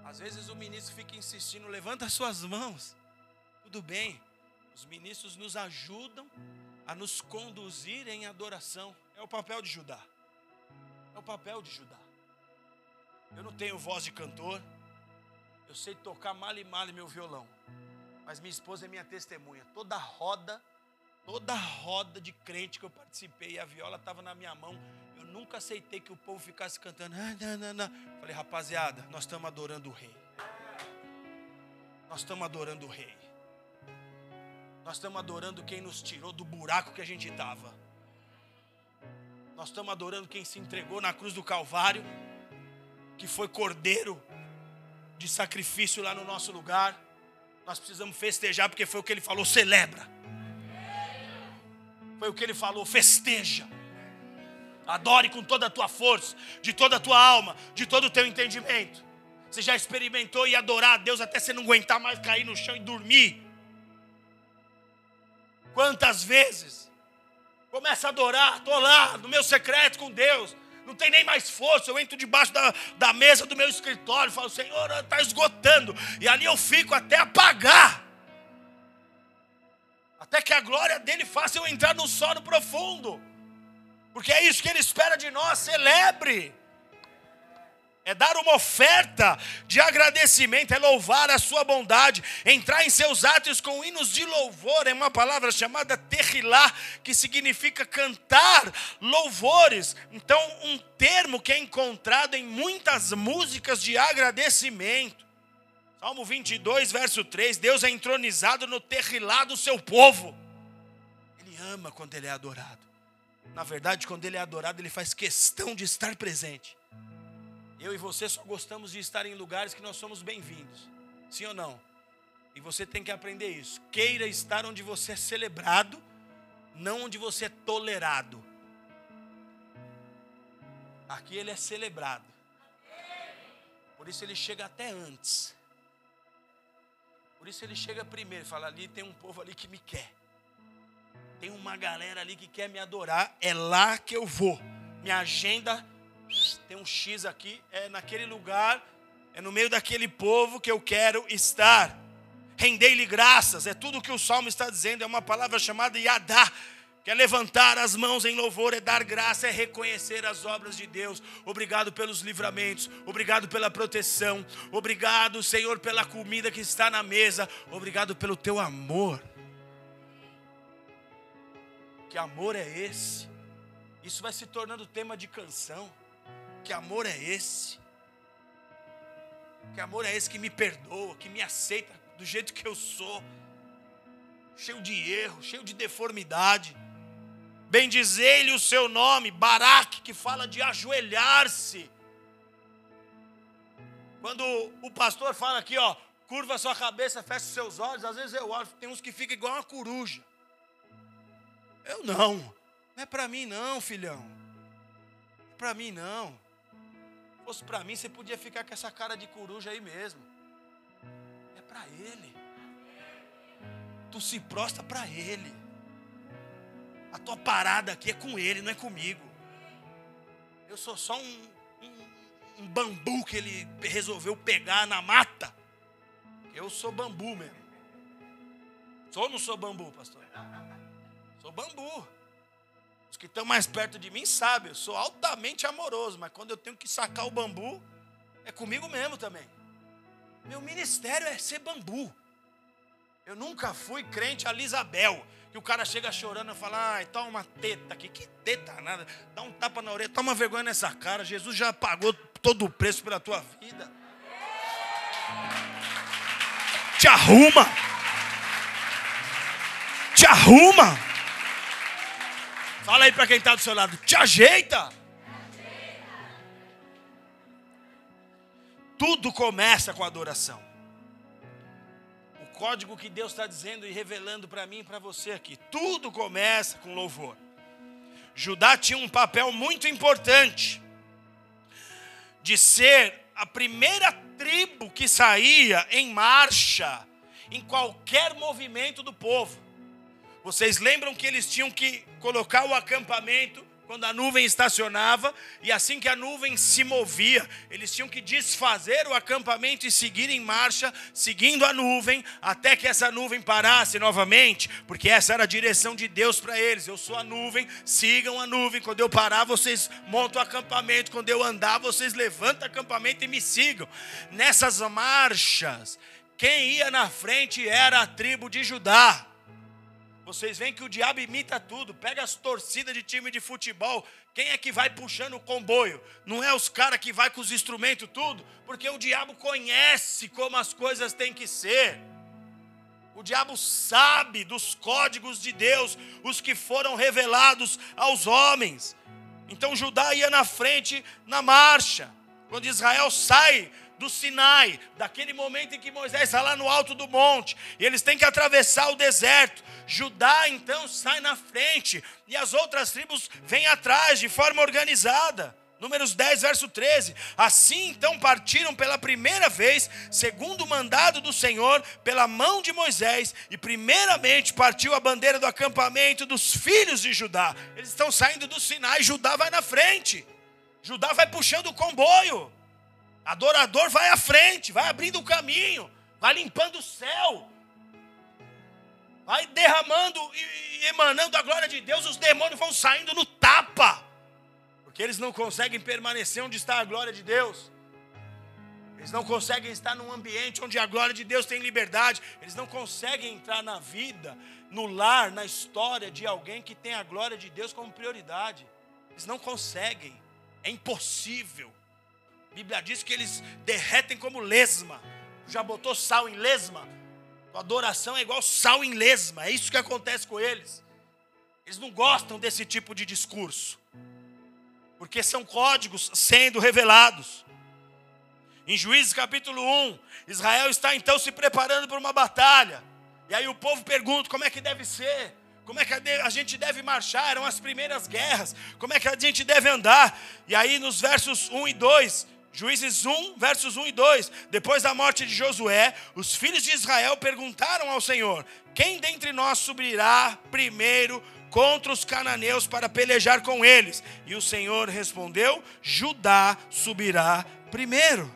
Às vezes o ministro fica insistindo, levanta suas mãos. Tudo bem, os ministros nos ajudam a nos conduzir em adoração. É o papel de Judá. É o papel de Judá. Eu não tenho voz de cantor. Eu sei tocar mal e mal meu violão. Mas minha esposa é minha testemunha. Toda roda, toda roda de crente que eu participei a viola estava na minha mão. Eu nunca aceitei que o povo ficasse cantando. Ah, não, não, não. Falei, rapaziada, nós estamos adorando o rei. Nós estamos adorando o rei. Nós estamos adorando quem nos tirou do buraco que a gente estava. Nós estamos adorando quem se entregou na cruz do Calvário, que foi cordeiro de sacrifício lá no nosso lugar. Nós precisamos festejar, porque foi o que ele falou: celebra. Foi o que ele falou: festeja. Adore com toda a tua força, de toda a tua alma, de todo o teu entendimento. Você já experimentou e adorar a Deus até você não aguentar mais cair no chão e dormir? Quantas vezes? Começa a adorar, estou lá no meu secreto com Deus não tem nem mais força. Eu entro debaixo da, da mesa do meu escritório falo, Senhor, está esgotando. E ali eu fico até apagar. Até que a glória dele faça eu entrar no sono profundo. Porque é isso que ele espera de nós. Celebre é dar uma oferta de agradecimento, é louvar a sua bondade, entrar em seus atos com hinos de louvor, é uma palavra chamada terrilá, que significa cantar louvores. Então, um termo que é encontrado em muitas músicas de agradecimento. Salmo 22, verso 3: Deus é entronizado no terrilá do seu povo. Ele ama quando ele é adorado. Na verdade, quando ele é adorado, ele faz questão de estar presente. Eu e você só gostamos de estar em lugares que nós somos bem-vindos. Sim ou não? E você tem que aprender isso. Queira estar onde você é celebrado, não onde você é tolerado. Aqui ele é celebrado. Por isso ele chega até antes. Por isso ele chega primeiro e fala: ali tem um povo ali que me quer. Tem uma galera ali que quer me adorar. É lá que eu vou. Minha agenda tem um X aqui, é naquele lugar, É no meio daquele povo que eu quero estar. Rendei-lhe graças, é tudo o que o salmo está dizendo, é uma palavra chamada Yadá, que é levantar as mãos em louvor, é dar graça, é reconhecer as obras de Deus. Obrigado pelos livramentos, obrigado pela proteção, obrigado, Senhor, pela comida que está na mesa, obrigado pelo teu amor. Que amor é esse? Isso vai se tornando tema de canção. Que amor é esse? Que amor é esse que me perdoa, que me aceita do jeito que eu sou, cheio de erro, cheio de deformidade. Bendizei-lhe o seu nome, Baraque, que fala de ajoelhar-se. Quando o pastor fala aqui, ó, curva sua cabeça, fecha seus olhos, às vezes eu olho, tem uns que ficam igual uma coruja. Eu não. Não é para mim não, filhão. Não é para mim não. Se fosse para mim, você podia ficar com essa cara de coruja aí mesmo para Ele. Tu se prostra para Ele. A tua parada aqui é com Ele, não é comigo. Eu sou só um, um, um bambu que Ele resolveu pegar na mata. Eu sou bambu mesmo. Sou ou não sou bambu, pastor? Sou bambu. Os que estão mais perto de mim sabem, eu sou altamente amoroso, mas quando eu tenho que sacar o bambu, é comigo mesmo também. Meu ministério é ser bambu. Eu nunca fui crente a Lisabel. Que o cara chega chorando e fala: ai, toma uma teta aqui. Que teta nada. Dá um tapa na orelha, toma vergonha nessa cara. Jesus já pagou todo o preço pela tua vida. Te arruma. Te arruma. Fala aí para quem está do seu lado. Te ajeita. Tudo começa com adoração. O código que Deus está dizendo e revelando para mim e para você aqui. Tudo começa com louvor. Judá tinha um papel muito importante de ser a primeira tribo que saía em marcha em qualquer movimento do povo. Vocês lembram que eles tinham que colocar o acampamento quando a nuvem estacionava, e assim que a nuvem se movia, eles tinham que desfazer o acampamento e seguir em marcha, seguindo a nuvem, até que essa nuvem parasse novamente, porque essa era a direção de Deus para eles. Eu sou a nuvem, sigam a nuvem. Quando eu parar, vocês montam o acampamento. Quando eu andar, vocês levantam o acampamento e me sigam. Nessas marchas, quem ia na frente era a tribo de Judá. Vocês veem que o diabo imita tudo, pega as torcidas de time de futebol. Quem é que vai puxando o comboio? Não é os caras que vai com os instrumentos tudo, porque o diabo conhece como as coisas têm que ser. O diabo sabe dos códigos de Deus, os que foram revelados aos homens. Então Judá ia na frente na marcha. Quando Israel sai do Sinai, daquele momento em que Moisés está lá no alto do monte, e eles têm que atravessar o deserto. Judá então sai na frente, e as outras tribos vêm atrás de forma organizada. Números 10, verso 13. Assim então partiram pela primeira vez, segundo o mandado do Senhor, pela mão de Moisés, e primeiramente partiu a bandeira do acampamento dos filhos de Judá. Eles estão saindo do Sinai, Judá vai na frente. Judá vai puxando o comboio. Adorador vai à frente, vai abrindo o caminho, vai limpando o céu, vai derramando e emanando a glória de Deus, os demônios vão saindo no tapa, porque eles não conseguem permanecer onde está a glória de Deus. Eles não conseguem estar num ambiente onde a glória de Deus tem liberdade. Eles não conseguem entrar na vida, no lar, na história de alguém que tem a glória de Deus como prioridade. Eles não conseguem. É impossível. Bíblia diz que eles derretem como lesma. Já botou sal em lesma? A adoração é igual sal em lesma. É isso que acontece com eles. Eles não gostam desse tipo de discurso. Porque são códigos sendo revelados. Em Juízes capítulo 1, Israel está então se preparando para uma batalha. E aí o povo pergunta como é que deve ser, como é que a gente deve marchar, eram as primeiras guerras, como é que a gente deve andar. E aí nos versos 1 e 2, Juízes 1, versos 1 e 2. Depois da morte de Josué, os filhos de Israel perguntaram ao Senhor: Quem dentre nós subirá primeiro contra os cananeus para pelejar com eles? E o Senhor respondeu: Judá subirá primeiro.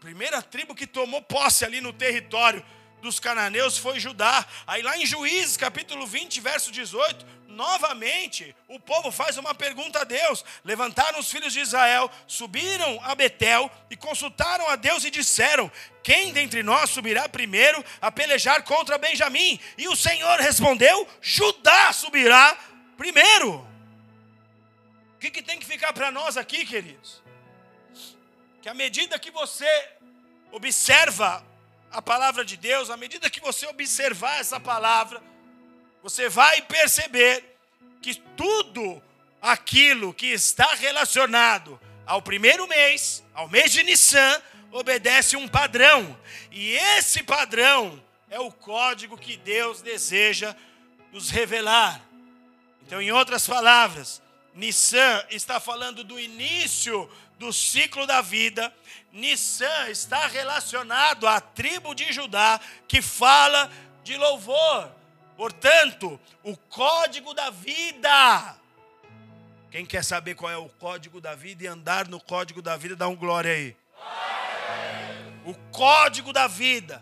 primeira tribo que tomou posse ali no território dos cananeus foi Judá. Aí lá em Juízes, capítulo 20, verso 18, novamente o povo faz uma pergunta a Deus. Levantaram os filhos de Israel, subiram a Betel e consultaram a Deus e disseram: Quem dentre nós subirá primeiro a pelejar contra Benjamim? E o Senhor respondeu: Judá subirá primeiro. O que, que tem que ficar para nós aqui, queridos? Que à medida que você observa a palavra de Deus, à medida que você observar essa palavra, você vai perceber que tudo aquilo que está relacionado ao primeiro mês, ao mês de Nissan, obedece um padrão. E esse padrão é o código que Deus deseja nos revelar. Então, em outras palavras, Nissan está falando do início do ciclo da vida, Nissan está relacionado à tribo de Judá que fala de louvor. Portanto, o código da vida. Quem quer saber qual é o código da vida e andar no código da vida, dá um glória aí. O código da vida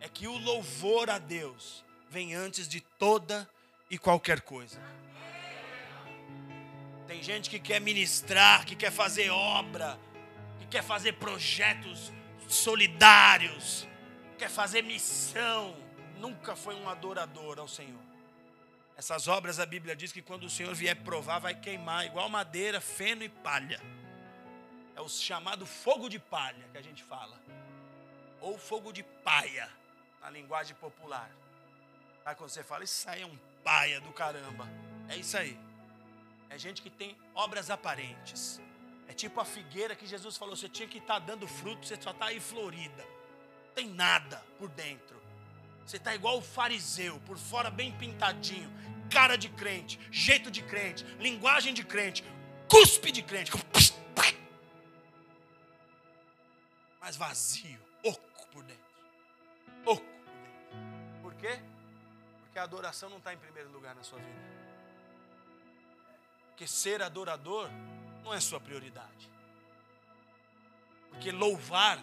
é que o louvor a Deus vem antes de toda e qualquer coisa. Tem gente que quer ministrar, que quer fazer obra, que quer fazer projetos solidários, quer fazer missão. Nunca foi um adorador ao Senhor. Essas obras a Bíblia diz que quando o Senhor vier provar, vai queimar, igual madeira, feno e palha. É o chamado fogo de palha que a gente fala. Ou fogo de paia, na linguagem popular. Sabe quando você fala, isso aí é um paia do caramba. É isso aí. É gente que tem obras aparentes. É tipo a figueira que Jesus falou: você tinha que estar tá dando fruto, você só está aí florida. Não tem nada por dentro. Você está igual o fariseu, por fora bem pintadinho, cara de crente, jeito de crente, linguagem de crente, cuspe de crente. Mas vazio, oco por dentro. Oco por dentro. Por quê? Porque a adoração não está em primeiro lugar na sua vida. Porque ser adorador não é sua prioridade. Porque louvar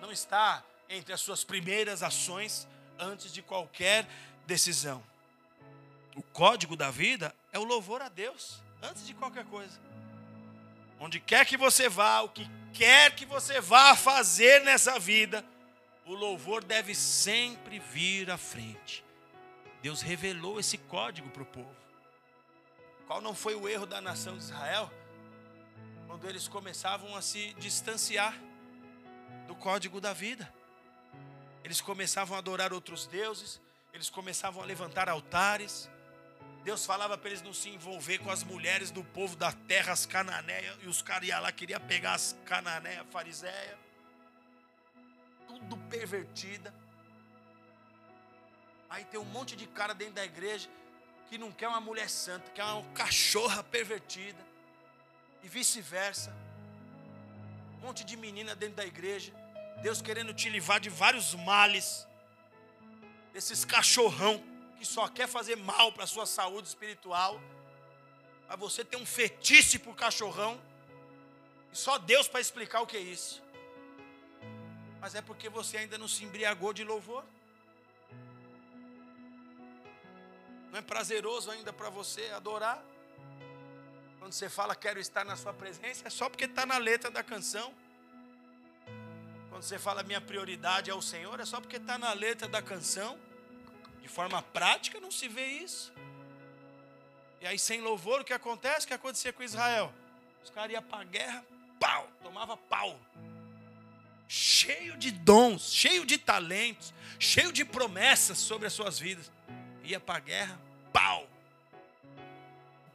não está entre as suas primeiras ações antes de qualquer decisão. O código da vida é o louvor a Deus antes de qualquer coisa. Onde quer que você vá, o que quer que você vá fazer nessa vida, o louvor deve sempre vir à frente. Deus revelou esse código para o povo. Qual não foi o erro da nação de Israel? Quando eles começavam a se distanciar do código da vida. Eles começavam a adorar outros deuses, eles começavam a levantar altares. Deus falava para eles não se envolver com as mulheres do povo da terra, as cananeias, e os caras iam lá, queriam pegar as cananeias, fariséia. Tudo pervertida. Aí tem um monte de cara dentro da igreja que não quer uma mulher santa, quer uma cachorra pervertida, e vice-versa. Um monte de menina dentro da igreja, Deus querendo te livrar de vários males, desses cachorrão que só quer fazer mal para a sua saúde espiritual, mas você tem um fetiche por cachorrão, e só Deus para explicar o que é isso. Mas é porque você ainda não se embriagou de louvor. Não é prazeroso ainda para você adorar? Quando você fala quero estar na sua presença, é só porque está na letra da canção. Quando você fala minha prioridade é o Senhor, é só porque está na letra da canção. De forma prática não se vê isso. E aí sem louvor o que acontece? O que acontecia com Israel? Os caras iam para a guerra, pau, tomava pau. Cheio de dons, cheio de talentos, cheio de promessas sobre as suas vidas ia para a guerra, pau.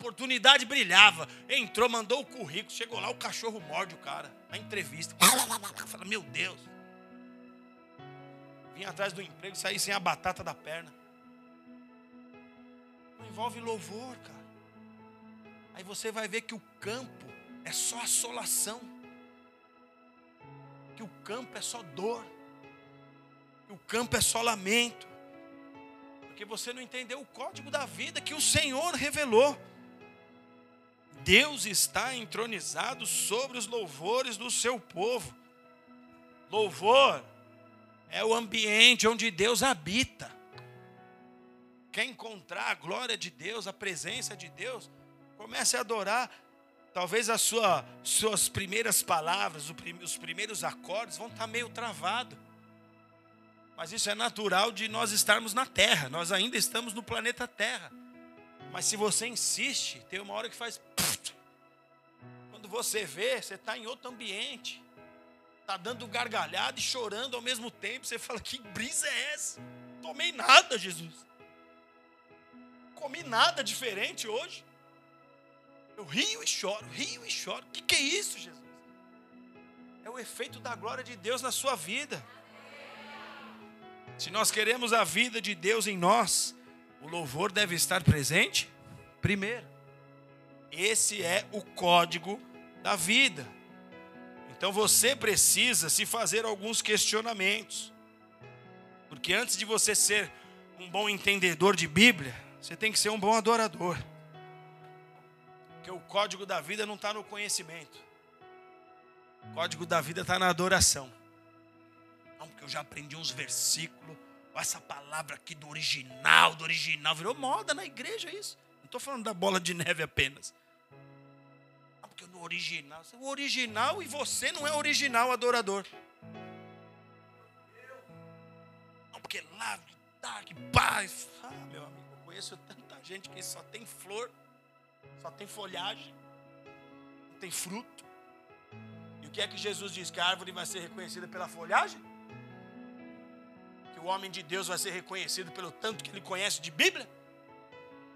Oportunidade brilhava. Entrou, mandou o currículo, chegou lá, o cachorro morde o cara. Na entrevista. Fala, meu Deus. Vinha atrás do emprego, saí sem a batata da perna. Não envolve louvor, cara. Aí você vai ver que o campo é só assolação. Que o campo é só dor. Que o campo é só lamento porque você não entendeu o código da vida que o Senhor revelou. Deus está entronizado sobre os louvores do seu povo. Louvor é o ambiente onde Deus habita. Quer encontrar a glória de Deus, a presença de Deus, comece a adorar. Talvez as sua, suas primeiras palavras, os primeiros acordes vão estar meio travados. Mas isso é natural de nós estarmos na Terra. Nós ainda estamos no planeta Terra. Mas se você insiste, tem uma hora que faz. Você vê, você está em outro ambiente. Está dando gargalhada e chorando ao mesmo tempo. Você fala: Que brisa é essa? Tomei nada, Jesus. Comi nada diferente hoje. Eu rio e choro, rio e choro. O que, que é isso, Jesus? É o efeito da glória de Deus na sua vida. Se nós queremos a vida de Deus em nós, o louvor deve estar presente primeiro. Esse é o código da vida. Então você precisa se fazer alguns questionamentos. Porque antes de você ser um bom entendedor de Bíblia, você tem que ser um bom adorador. Porque o código da vida não está no conhecimento. O código da vida está na adoração. Não, porque eu já aprendi uns versículos. Essa palavra aqui do original, do original. Virou moda na igreja isso. Não estou falando da bola de neve apenas. Porque no original. O original e você não é original adorador. Não, porque lá, dark, paz. Ah, meu amigo, eu conheço tanta gente que só tem flor, só tem folhagem, não tem fruto. E o que é que Jesus diz? Que a árvore vai ser reconhecida pela folhagem? o homem de Deus vai ser reconhecido pelo tanto que ele conhece de Bíblia?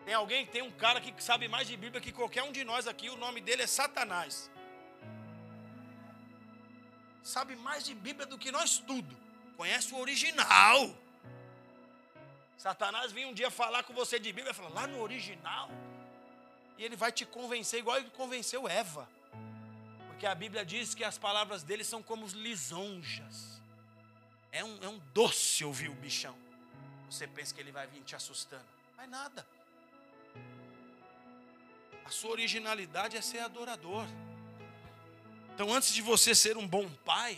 Tem alguém, tem um cara que sabe mais de Bíblia que qualquer um de nós aqui, o nome dele é Satanás. Sabe mais de Bíblia do que nós tudo. Conhece o original. Satanás vem um dia falar com você de Bíblia, fala lá no original. E ele vai te convencer igual ele convenceu Eva. Porque a Bíblia diz que as palavras dele são como lisonjas é um, é um doce ouvir o bichão. Você pensa que ele vai vir te assustando. Mas nada. A sua originalidade é ser adorador. Então, antes de você ser um bom pai,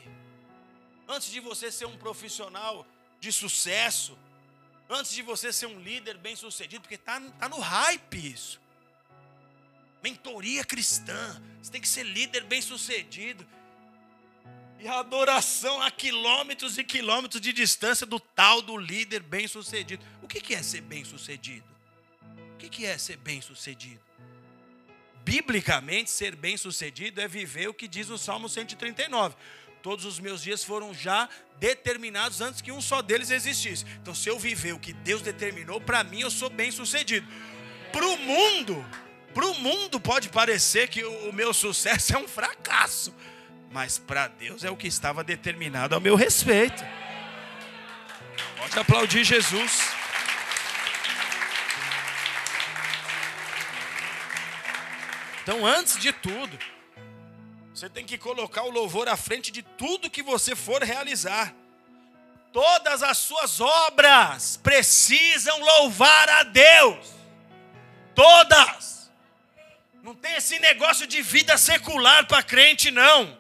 antes de você ser um profissional de sucesso, antes de você ser um líder bem sucedido, porque está tá no hype isso. Mentoria cristã, você tem que ser líder bem sucedido. E adoração a quilômetros e quilômetros de distância do tal do líder bem-sucedido. O que é ser bem-sucedido? O que é ser bem-sucedido? Biblicamente, ser bem-sucedido é viver o que diz o Salmo 139. Todos os meus dias foram já determinados antes que um só deles existisse. Então, se eu viver o que Deus determinou, para mim eu sou bem-sucedido. Para o mundo, para o mundo pode parecer que o meu sucesso é um fracasso mas para Deus é o que estava determinado ao meu respeito. Pode aplaudir Jesus. Então, antes de tudo, você tem que colocar o louvor à frente de tudo que você for realizar. Todas as suas obras precisam louvar a Deus. Todas. Não tem esse negócio de vida secular para crente, não.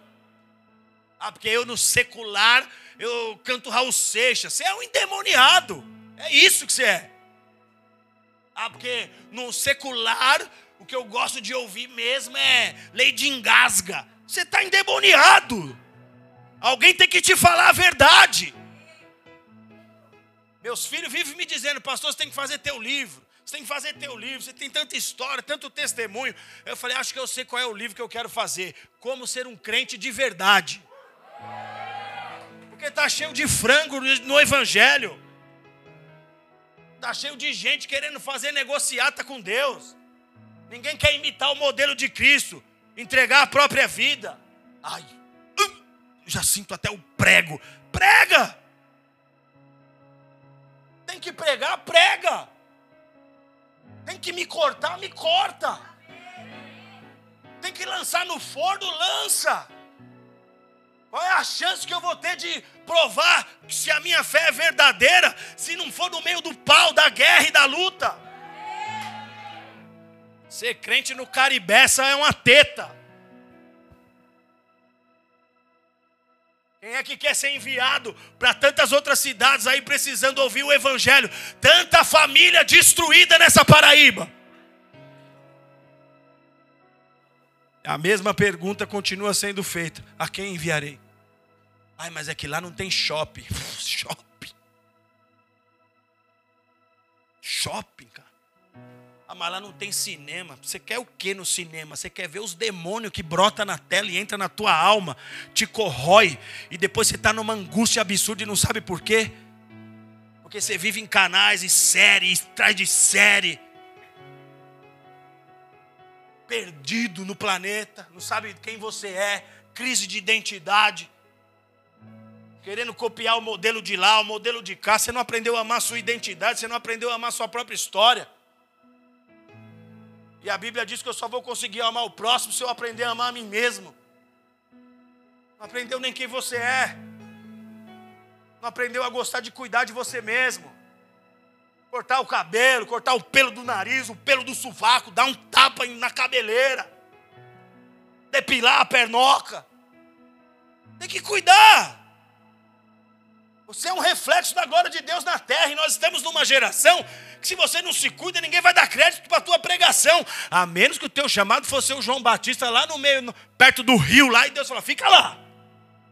Ah, porque eu no secular eu canto Raul Seixas. Você é um endemoniado. É isso que você é. Ah, porque no secular o que eu gosto de ouvir mesmo é Lady Engasga. Você está endemoniado. Alguém tem que te falar a verdade. Meus filhos vivem me dizendo, pastor, você tem que fazer teu livro. Você tem que fazer teu livro, você tem tanta história, tanto testemunho. Eu falei, acho que eu sei qual é o livro que eu quero fazer. Como ser um crente de verdade. Porque está cheio de frango no Evangelho. Está cheio de gente querendo fazer negociata com Deus. Ninguém quer imitar o modelo de Cristo, entregar a própria vida. Ai, hum, já sinto até o prego. Prega! Tem que pregar, prega. Tem que me cortar, me corta. Tem que lançar no forno, lança. Qual é a chance que eu vou ter de provar se a minha fé é verdadeira, se não for no meio do pau, da guerra e da luta? Ser crente no caribeça é uma teta. Quem é que quer ser enviado para tantas outras cidades aí precisando ouvir o Evangelho? Tanta família destruída nessa Paraíba. A mesma pergunta continua sendo feita: a quem enviarei? Ai, mas é que lá não tem shopping. [LAUGHS] shopping. Shopping, cara. Ah, mas lá não tem cinema. Você quer o que no cinema? Você quer ver os demônios que brota na tela e entra na tua alma, te corrói, e depois você está numa angústia absurda e não sabe por quê? Porque você vive em canais e séries, traz de série. Perdido no planeta, não sabe quem você é, crise de identidade. Querendo copiar o modelo de lá, o modelo de cá, você não aprendeu a amar sua identidade, você não aprendeu a amar sua própria história. E a Bíblia diz que eu só vou conseguir amar o próximo se eu aprender a amar a mim mesmo. Não aprendeu nem quem você é. Não aprendeu a gostar de cuidar de você mesmo. Cortar o cabelo, cortar o pelo do nariz, o pelo do sovaco, dar um tapa na cabeleira. Depilar a pernoca. Tem que cuidar. Você é um reflexo da glória de Deus na terra. E nós estamos numa geração que se você não se cuida, ninguém vai dar crédito para a tua pregação. A menos que o teu chamado fosse o João Batista lá no meio, no, perto do rio lá, e Deus falou: fica lá,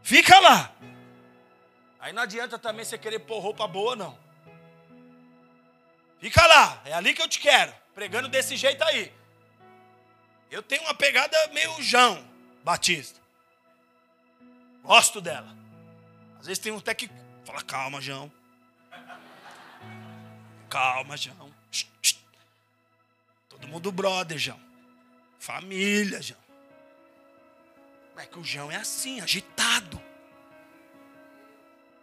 fica lá. Aí não adianta também você querer pôr roupa boa, não. Fica lá, é ali que eu te quero, pregando desse jeito aí. Eu tenho uma pegada meio João Batista. Gosto dela. Às vezes tem até que fala, calma, João. Calma, João. Todo mundo brother, João. Família, João. Mas é que o João é assim, agitado.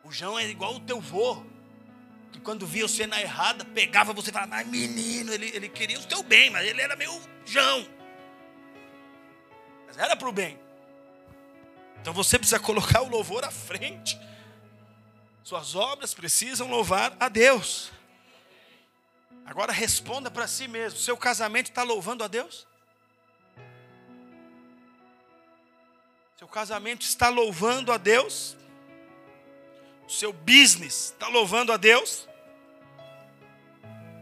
O João é igual o teu vô. Que quando via você na errada, pegava você e falava, mas menino, ele, ele queria o teu bem, mas ele era meio João. Mas era para o bem. Então você precisa colocar o louvor à frente. Suas obras precisam louvar a Deus. Agora responda para si mesmo: seu casamento está louvando a Deus? Seu casamento está louvando a Deus? Seu business está louvando a Deus?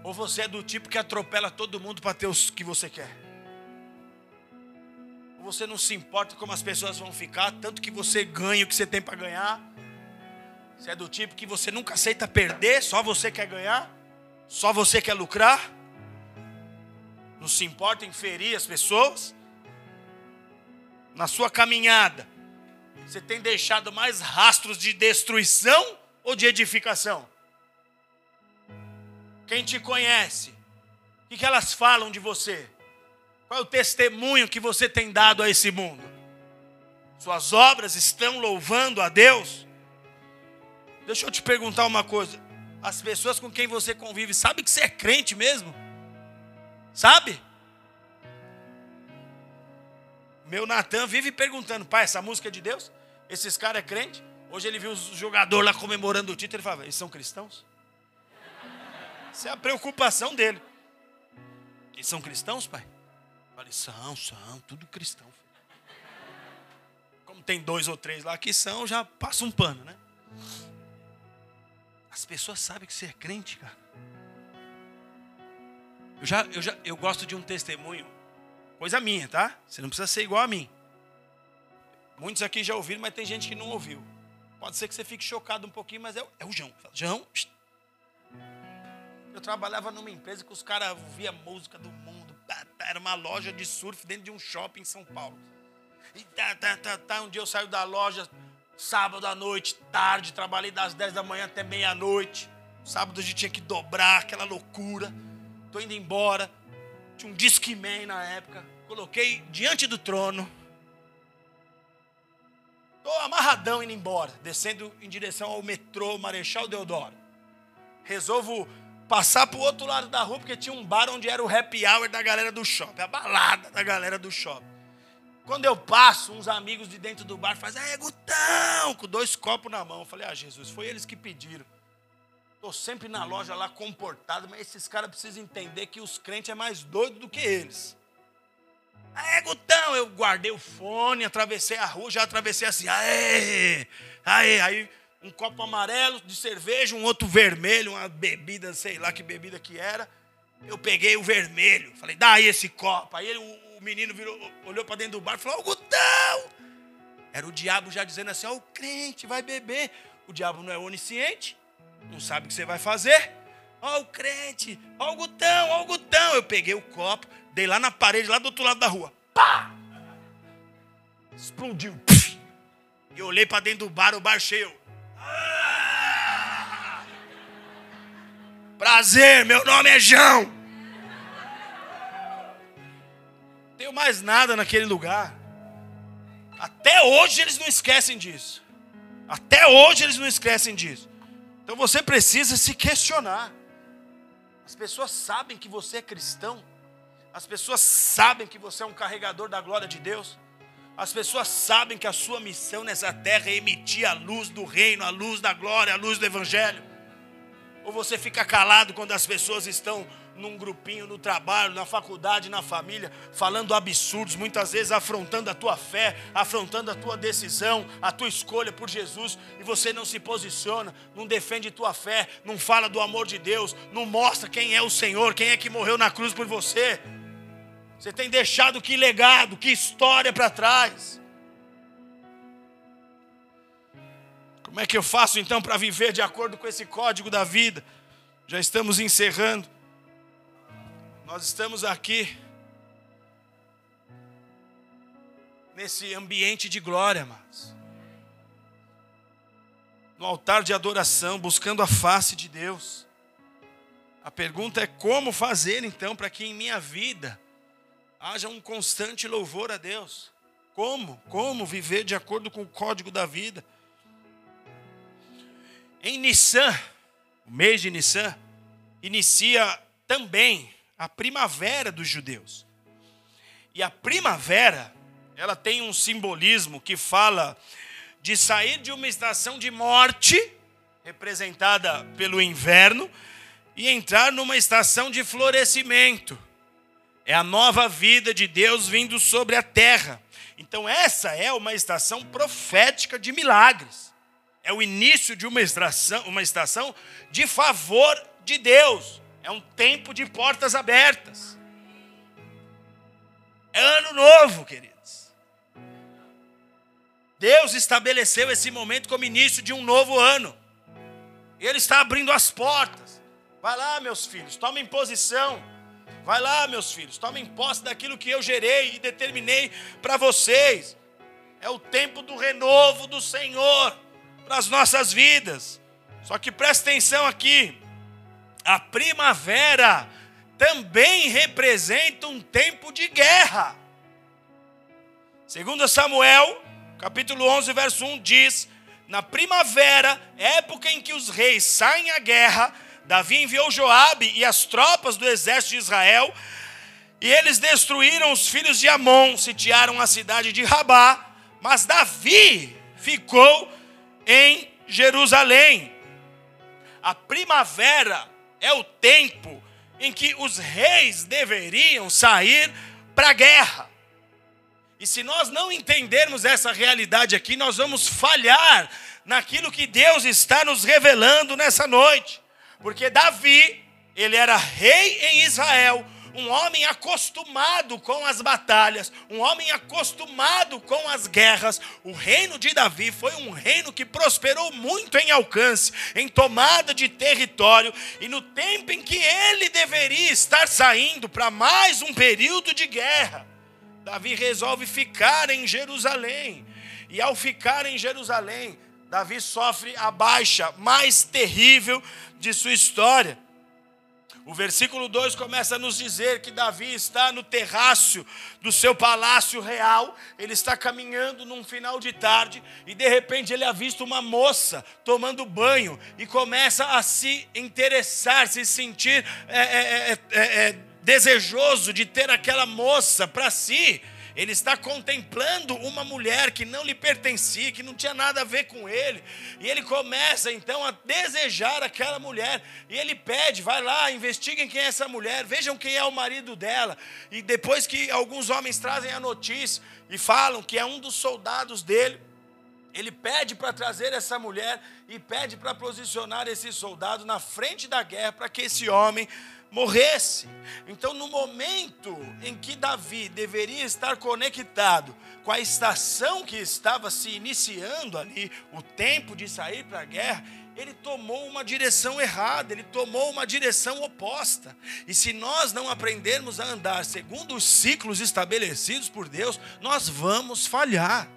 Ou você é do tipo que atropela todo mundo para ter o que você quer? Ou você não se importa como as pessoas vão ficar, tanto que você ganha o que você tem para ganhar? Você é do tipo que você nunca aceita perder, só você quer ganhar? Só você quer lucrar? Não se importa em ferir as pessoas? Na sua caminhada, você tem deixado mais rastros de destruição ou de edificação? Quem te conhece, o que elas falam de você? Qual é o testemunho que você tem dado a esse mundo? Suas obras estão louvando a Deus? Deixa eu te perguntar uma coisa as pessoas com quem você convive, sabe que você é crente mesmo? Sabe? Meu Natan vive perguntando, pai, essa música é de Deus? Esses caras é crente? Hoje ele viu os jogadores lá comemorando o título, ele fala, eles são cristãos? Essa é a preocupação dele. Eles são cristãos, pai? Eu falei, são, são, tudo cristão. Como tem dois ou três lá que são, já passa um pano, né? As pessoas sabem que você é crente, cara. Eu, já, eu, já, eu gosto de um testemunho, coisa minha, tá? Você não precisa ser igual a mim. Muitos aqui já ouviram, mas tem gente que não ouviu. Pode ser que você fique chocado um pouquinho, mas é, é o João. João, eu trabalhava numa empresa que os caras ouviam música do mundo. Era uma loja de surf dentro de um shopping em São Paulo. E tá, tá, tá, tá. Um dia eu saio da loja, Sábado à noite, tarde, trabalhei das 10 da manhã até meia-noite. Sábado a gente tinha que dobrar, aquela loucura. Tô indo embora. Tinha um Discman na época. Coloquei diante do trono. Tô amarradão indo embora, descendo em direção ao metrô Marechal Deodoro. Resolvo passar pro outro lado da rua, porque tinha um bar onde era o happy hour da galera do shopping, a balada da galera do shopping. Quando eu passo, uns amigos de dentro do bar fazem, é Gutão, com dois copos na mão. Eu falei, ah, Jesus, foi eles que pediram. Estou sempre na loja lá comportado, mas esses caras precisam entender que os crentes é mais doido do que eles. Aê, Gutão! Eu guardei o fone, atravessei a rua, já atravessei assim, aê, aê. Aí um copo amarelo de cerveja, um outro vermelho, uma bebida, sei lá que bebida que era. Eu peguei o vermelho, falei, dá aí esse copo. Aí ele, menino virou, olhou para dentro do bar e falou, Gutão! Era o diabo já dizendo assim, ó, o crente vai beber. O diabo não é onisciente, não sabe o que você vai fazer. Ó o crente, ó o Gutão, ó o Gutão. Eu peguei o copo, dei lá na parede, lá do outro lado da rua. Pá! Explodiu. E olhei para dentro do bar, o bar cheio. Prazer, meu nome é João. Tenho mais nada naquele lugar. Até hoje eles não esquecem disso. Até hoje eles não esquecem disso. Então você precisa se questionar. As pessoas sabem que você é cristão. As pessoas sabem que você é um carregador da glória de Deus. As pessoas sabem que a sua missão nessa terra é emitir a luz do reino, a luz da glória, a luz do evangelho. Ou você fica calado quando as pessoas estão num grupinho, no trabalho, na faculdade, na família, falando absurdos, muitas vezes afrontando a tua fé, afrontando a tua decisão, a tua escolha por Jesus, e você não se posiciona, não defende tua fé, não fala do amor de Deus, não mostra quem é o Senhor, quem é que morreu na cruz por você. Você tem deixado que legado, que história para trás. Como é que eu faço então para viver de acordo com esse código da vida? Já estamos encerrando. Nós estamos aqui nesse ambiente de glória, amados. No altar de adoração, buscando a face de Deus. A pergunta é como fazer então para que em minha vida haja um constante louvor a Deus? Como? Como viver de acordo com o código da vida? Em Nissan, o mês de Nissan, inicia também a primavera dos judeus. E a primavera, ela tem um simbolismo que fala de sair de uma estação de morte, representada pelo inverno, e entrar numa estação de florescimento. É a nova vida de Deus vindo sobre a terra. Então, essa é uma estação profética de milagres é o início de uma estação, uma estação de favor de Deus. É um tempo de portas abertas. É ano novo, queridos. Deus estabeleceu esse momento como início de um novo ano. Ele está abrindo as portas. Vai lá, meus filhos, tomem posição. Vai lá, meus filhos, tomem posse daquilo que eu gerei e determinei para vocês. É o tempo do renovo do Senhor para as nossas vidas. Só que presta atenção aqui: a primavera também representa um tempo de guerra. Segundo Samuel, capítulo 11, verso 1 diz: Na primavera, época em que os reis saem à guerra, Davi enviou Joabe e as tropas do exército de Israel, e eles destruíram os filhos de Amon, sitiaram a cidade de Rabá, mas Davi ficou em Jerusalém. A primavera é o tempo em que os reis deveriam sair para a guerra. E se nós não entendermos essa realidade aqui, nós vamos falhar naquilo que Deus está nos revelando nessa noite. Porque Davi, ele era rei em Israel, um homem acostumado com as batalhas, um homem acostumado com as guerras. O reino de Davi foi um reino que prosperou muito em alcance, em tomada de território, e no tempo em que ele deveria estar saindo para mais um período de guerra, Davi resolve ficar em Jerusalém. E ao ficar em Jerusalém, Davi sofre a baixa mais terrível de sua história. O versículo 2 começa a nos dizer que Davi está no terraço do seu palácio real, ele está caminhando num final de tarde e de repente ele avista uma moça tomando banho e começa a se interessar, se sentir é, é, é, é, é desejoso de ter aquela moça para si. Ele está contemplando uma mulher que não lhe pertencia, que não tinha nada a ver com ele. E ele começa então a desejar aquela mulher. E ele pede: vai lá, investiguem quem é essa mulher, vejam quem é o marido dela. E depois que alguns homens trazem a notícia e falam que é um dos soldados dele, ele pede para trazer essa mulher e pede para posicionar esse soldado na frente da guerra para que esse homem morresse. Então, no momento em que Davi deveria estar conectado com a estação que estava se iniciando ali, o tempo de sair para a guerra, ele tomou uma direção errada, ele tomou uma direção oposta. E se nós não aprendermos a andar segundo os ciclos estabelecidos por Deus, nós vamos falhar.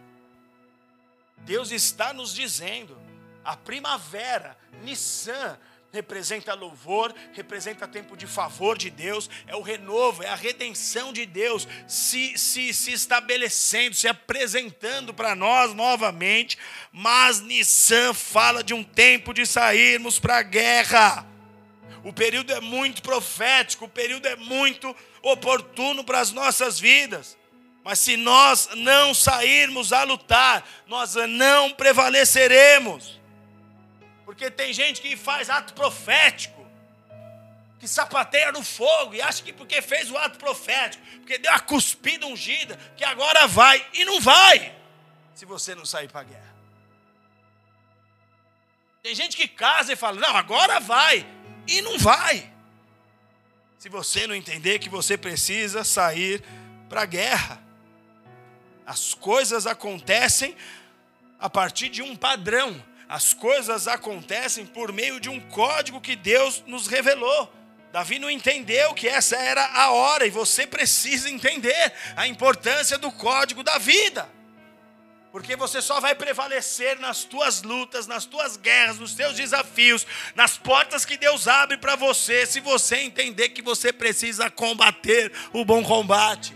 Deus está nos dizendo, a primavera, Nissan, representa louvor, representa tempo de favor de Deus, é o renovo, é a redenção de Deus se, se, se estabelecendo, se apresentando para nós novamente. Mas Nissan fala de um tempo de sairmos para a guerra. O período é muito profético, o período é muito oportuno para as nossas vidas. Mas se nós não sairmos a lutar, nós não prevaleceremos. Porque tem gente que faz ato profético, que sapateia no fogo e acha que porque fez o ato profético, porque deu a cuspida ungida, que agora vai e não vai, se você não sair para a guerra. Tem gente que casa e fala: "Não, agora vai" e não vai. Se você não entender que você precisa sair para a guerra. As coisas acontecem a partir de um padrão as coisas acontecem por meio de um código que Deus nos revelou. Davi não entendeu que essa era a hora e você precisa entender a importância do código da vida. Porque você só vai prevalecer nas tuas lutas, nas tuas guerras, nos teus desafios, nas portas que Deus abre para você, se você entender que você precisa combater o bom combate.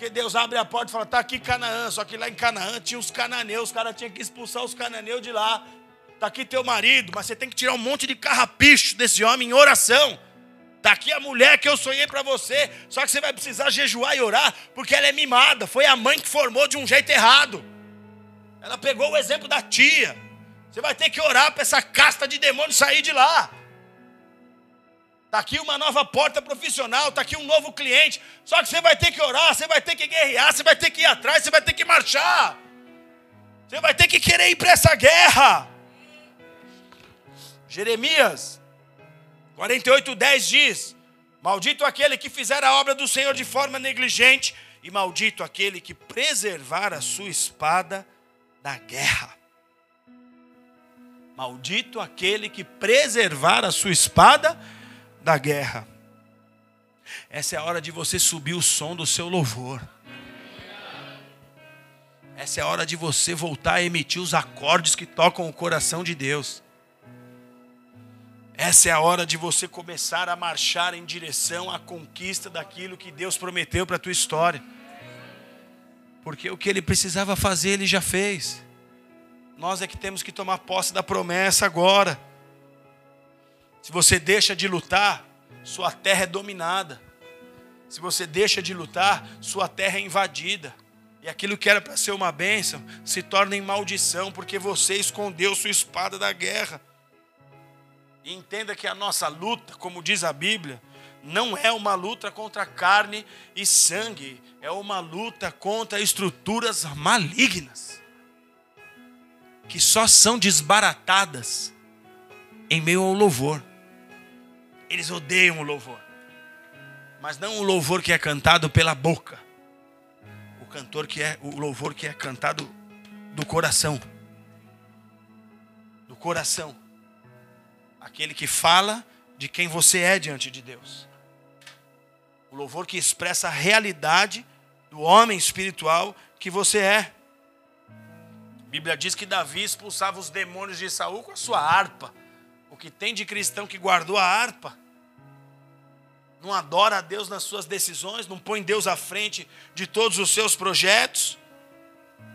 Porque Deus abre a porta e fala: está aqui Canaã. Só que lá em Canaã tinha os cananeus, os caras tinham que expulsar os cananeus de lá. Está aqui teu marido, mas você tem que tirar um monte de carrapicho desse homem em oração. Está aqui a mulher que eu sonhei para você. Só que você vai precisar jejuar e orar, porque ela é mimada. Foi a mãe que formou de um jeito errado. Ela pegou o exemplo da tia. Você vai ter que orar para essa casta de demônios sair de lá. Está aqui uma nova porta profissional, está aqui um novo cliente. Só que você vai ter que orar, você vai ter que guerrear, você vai ter que ir atrás, você vai ter que marchar. Você vai ter que querer ir para essa guerra. Jeremias 48:10 diz: Maldito aquele que fizer a obra do Senhor de forma negligente, e maldito aquele que preservar a sua espada da guerra. Maldito aquele que preservar a sua espada da da guerra. Essa é a hora de você subir o som do seu louvor. Essa é a hora de você voltar a emitir os acordes que tocam o coração de Deus. Essa é a hora de você começar a marchar em direção à conquista daquilo que Deus prometeu para a tua história. Porque o que ele precisava fazer, ele já fez. Nós é que temos que tomar posse da promessa agora. Se você deixa de lutar, sua terra é dominada. Se você deixa de lutar, sua terra é invadida. E aquilo que era para ser uma bênção se torna em maldição, porque você escondeu sua espada da guerra. E entenda que a nossa luta, como diz a Bíblia, não é uma luta contra carne e sangue, é uma luta contra estruturas malignas, que só são desbaratadas em meio ao louvor. Eles odeiam o louvor. Mas não o louvor que é cantado pela boca. O cantor que é o louvor que é cantado do coração. Do coração. Aquele que fala de quem você é diante de Deus. O louvor que expressa a realidade do homem espiritual que você é. A Bíblia diz que Davi expulsava os demônios de Saul com a sua harpa. O que tem de cristão que guardou a harpa não adora a Deus nas suas decisões, não põe Deus à frente de todos os seus projetos,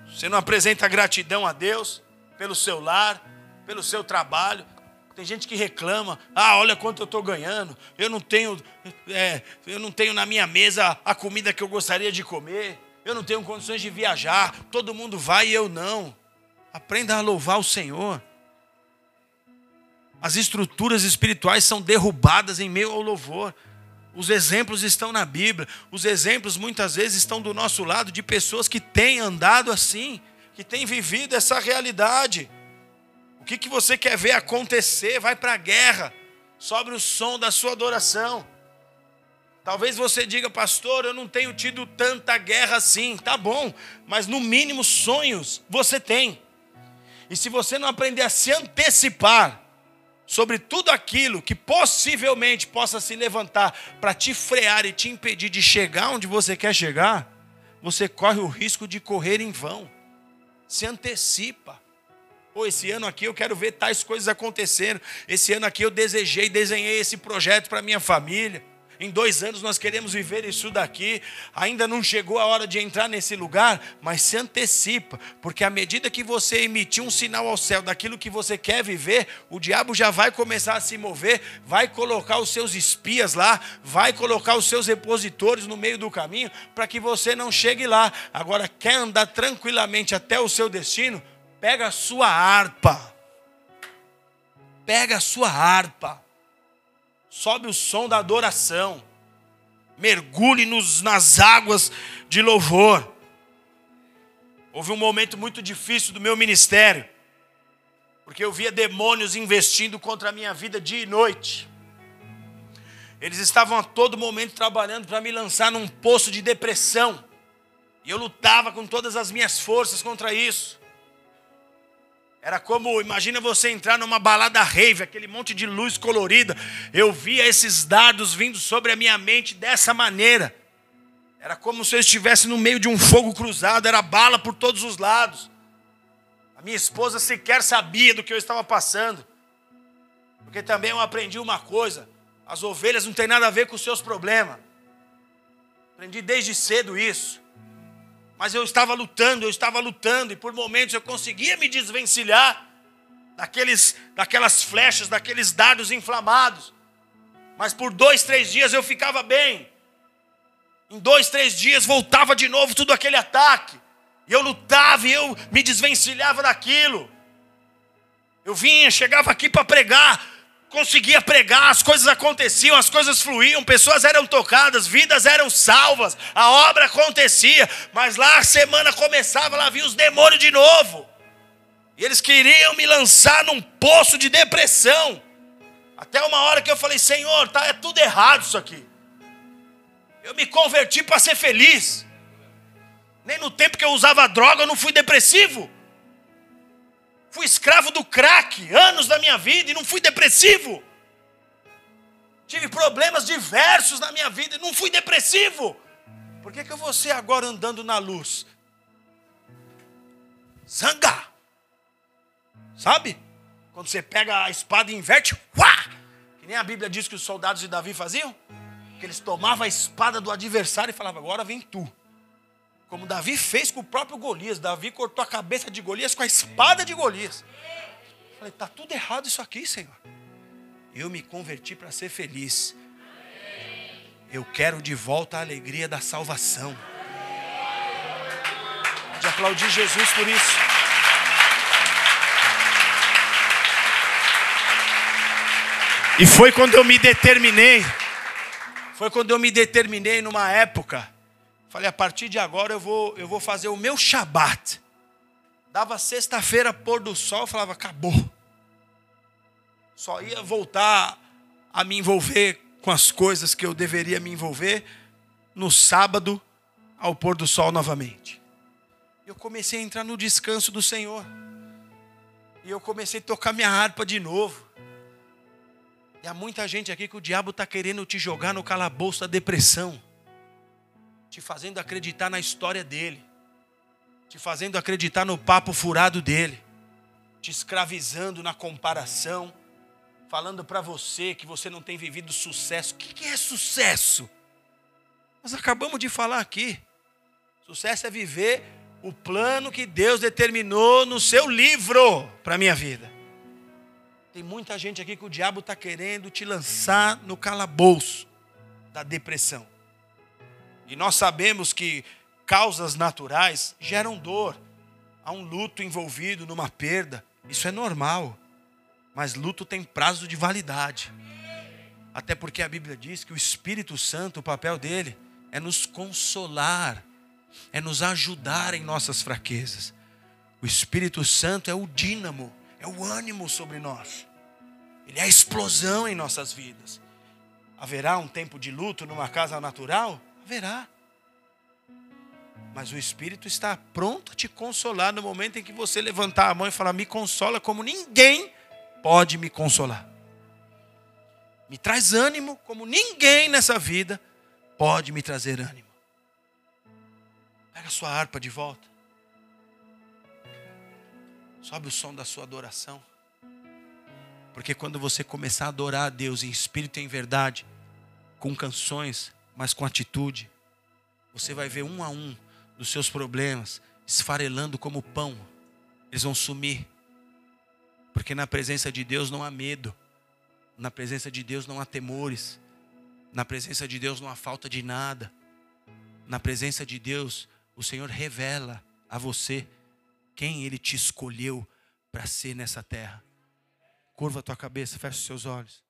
você não apresenta gratidão a Deus pelo seu lar, pelo seu trabalho. Tem gente que reclama: ah, olha quanto eu estou ganhando, eu não tenho, é, eu não tenho na minha mesa a comida que eu gostaria de comer. Eu não tenho condições de viajar. Todo mundo vai e eu não. Aprenda a louvar o Senhor. As estruturas espirituais são derrubadas em meio ao louvor. Os exemplos estão na Bíblia. Os exemplos muitas vezes estão do nosso lado de pessoas que têm andado assim, que têm vivido essa realidade. O que, que você quer ver acontecer? Vai para a guerra. Sobre o som da sua adoração. Talvez você diga, pastor, eu não tenho tido tanta guerra assim. Tá bom, mas no mínimo sonhos você tem. E se você não aprender a se antecipar sobre tudo aquilo que possivelmente possa se levantar para te frear e te impedir de chegar onde você quer chegar, você corre o risco de correr em vão. Se antecipa. Pô, esse ano aqui eu quero ver tais coisas acontecendo. Esse ano aqui eu desejei, desenhei esse projeto para minha família. Em dois anos nós queremos viver isso daqui. Ainda não chegou a hora de entrar nesse lugar, mas se antecipa, porque à medida que você emitir um sinal ao céu daquilo que você quer viver, o diabo já vai começar a se mover, vai colocar os seus espias lá, vai colocar os seus repositores no meio do caminho, para que você não chegue lá. Agora, quer andar tranquilamente até o seu destino? Pega a sua harpa. Pega a sua harpa sobe o som da adoração, mergulhe nos, nas águas de louvor. Houve um momento muito difícil do meu ministério, porque eu via demônios investindo contra a minha vida dia e noite. Eles estavam a todo momento trabalhando para me lançar num poço de depressão. E eu lutava com todas as minhas forças contra isso. Era como, imagina você entrar numa balada rave, aquele monte de luz colorida. Eu via esses dardos vindo sobre a minha mente dessa maneira. Era como se eu estivesse no meio de um fogo cruzado, era bala por todos os lados. A minha esposa sequer sabia do que eu estava passando. Porque também eu aprendi uma coisa: as ovelhas não têm nada a ver com os seus problemas. Aprendi desde cedo isso. Mas eu estava lutando, eu estava lutando, e por momentos eu conseguia me desvencilhar daqueles, daquelas flechas, daqueles dardos inflamados. Mas por dois, três dias eu ficava bem. Em dois, três dias voltava de novo tudo aquele ataque. E eu lutava e eu me desvencilhava daquilo. Eu vinha, chegava aqui para pregar, conseguia pregar, as coisas aconteciam, as coisas fluíam, pessoas eram tocadas, vidas eram salvas, a obra acontecia, mas lá a semana começava, lá vinha os demônios de novo. E eles queriam me lançar num poço de depressão. Até uma hora que eu falei: Senhor, tá é tudo errado isso aqui. Eu me converti para ser feliz. Nem no tempo que eu usava droga eu não fui depressivo. Fui escravo do crack anos da minha vida e não fui depressivo. Tive problemas diversos na minha vida e não fui depressivo. Por que, que eu vou ser agora andando na luz? Zanga! Sabe? Quando você pega a espada e inverte, uá! Que nem a Bíblia diz que os soldados de Davi faziam. Que eles tomavam a espada do adversário e falavam: Agora vem tu. Como Davi fez com o próprio Golias. Davi cortou a cabeça de Golias com a espada de Golias. falei, está tudo errado isso aqui, Senhor. Eu me converti para ser feliz. Eu quero de volta a alegria da salvação. Pode aplaudir Jesus por isso. E foi quando eu me determinei. Foi quando eu me determinei numa época Falei, a partir de agora eu vou, eu vou fazer o meu Shabat. Dava sexta-feira, pôr do sol, falava, acabou. Só ia voltar a me envolver com as coisas que eu deveria me envolver no sábado, ao pôr do sol novamente. Eu comecei a entrar no descanso do Senhor. E eu comecei a tocar minha harpa de novo. E há muita gente aqui que o diabo está querendo te jogar no calabouço da depressão te fazendo acreditar na história dele, te fazendo acreditar no papo furado dele, te escravizando na comparação, falando para você que você não tem vivido sucesso. O que é sucesso? Nós acabamos de falar aqui. Sucesso é viver o plano que Deus determinou no seu livro para a minha vida. Tem muita gente aqui que o diabo está querendo te lançar no calabouço da depressão. E nós sabemos que causas naturais geram dor. Há um luto envolvido numa perda. Isso é normal. Mas luto tem prazo de validade. Até porque a Bíblia diz que o Espírito Santo, o papel dele é nos consolar, é nos ajudar em nossas fraquezas. O Espírito Santo é o dínamo, é o ânimo sobre nós. Ele é a explosão em nossas vidas. Haverá um tempo de luto numa casa natural? Haverá. Mas o Espírito está pronto a te consolar no momento em que você levantar a mão e falar: Me consola como ninguém pode me consolar. Me traz ânimo como ninguém nessa vida pode me trazer ânimo. Pega a sua harpa de volta. Sobe o som da sua adoração. Porque quando você começar a adorar a Deus em espírito e em verdade, com canções, mas com atitude, você vai ver um a um dos seus problemas esfarelando como pão. Eles vão sumir. Porque na presença de Deus não há medo. Na presença de Deus não há temores. Na presença de Deus não há falta de nada. Na presença de Deus, o Senhor revela a você quem Ele te escolheu para ser nessa terra. Curva a tua cabeça, fecha os seus olhos.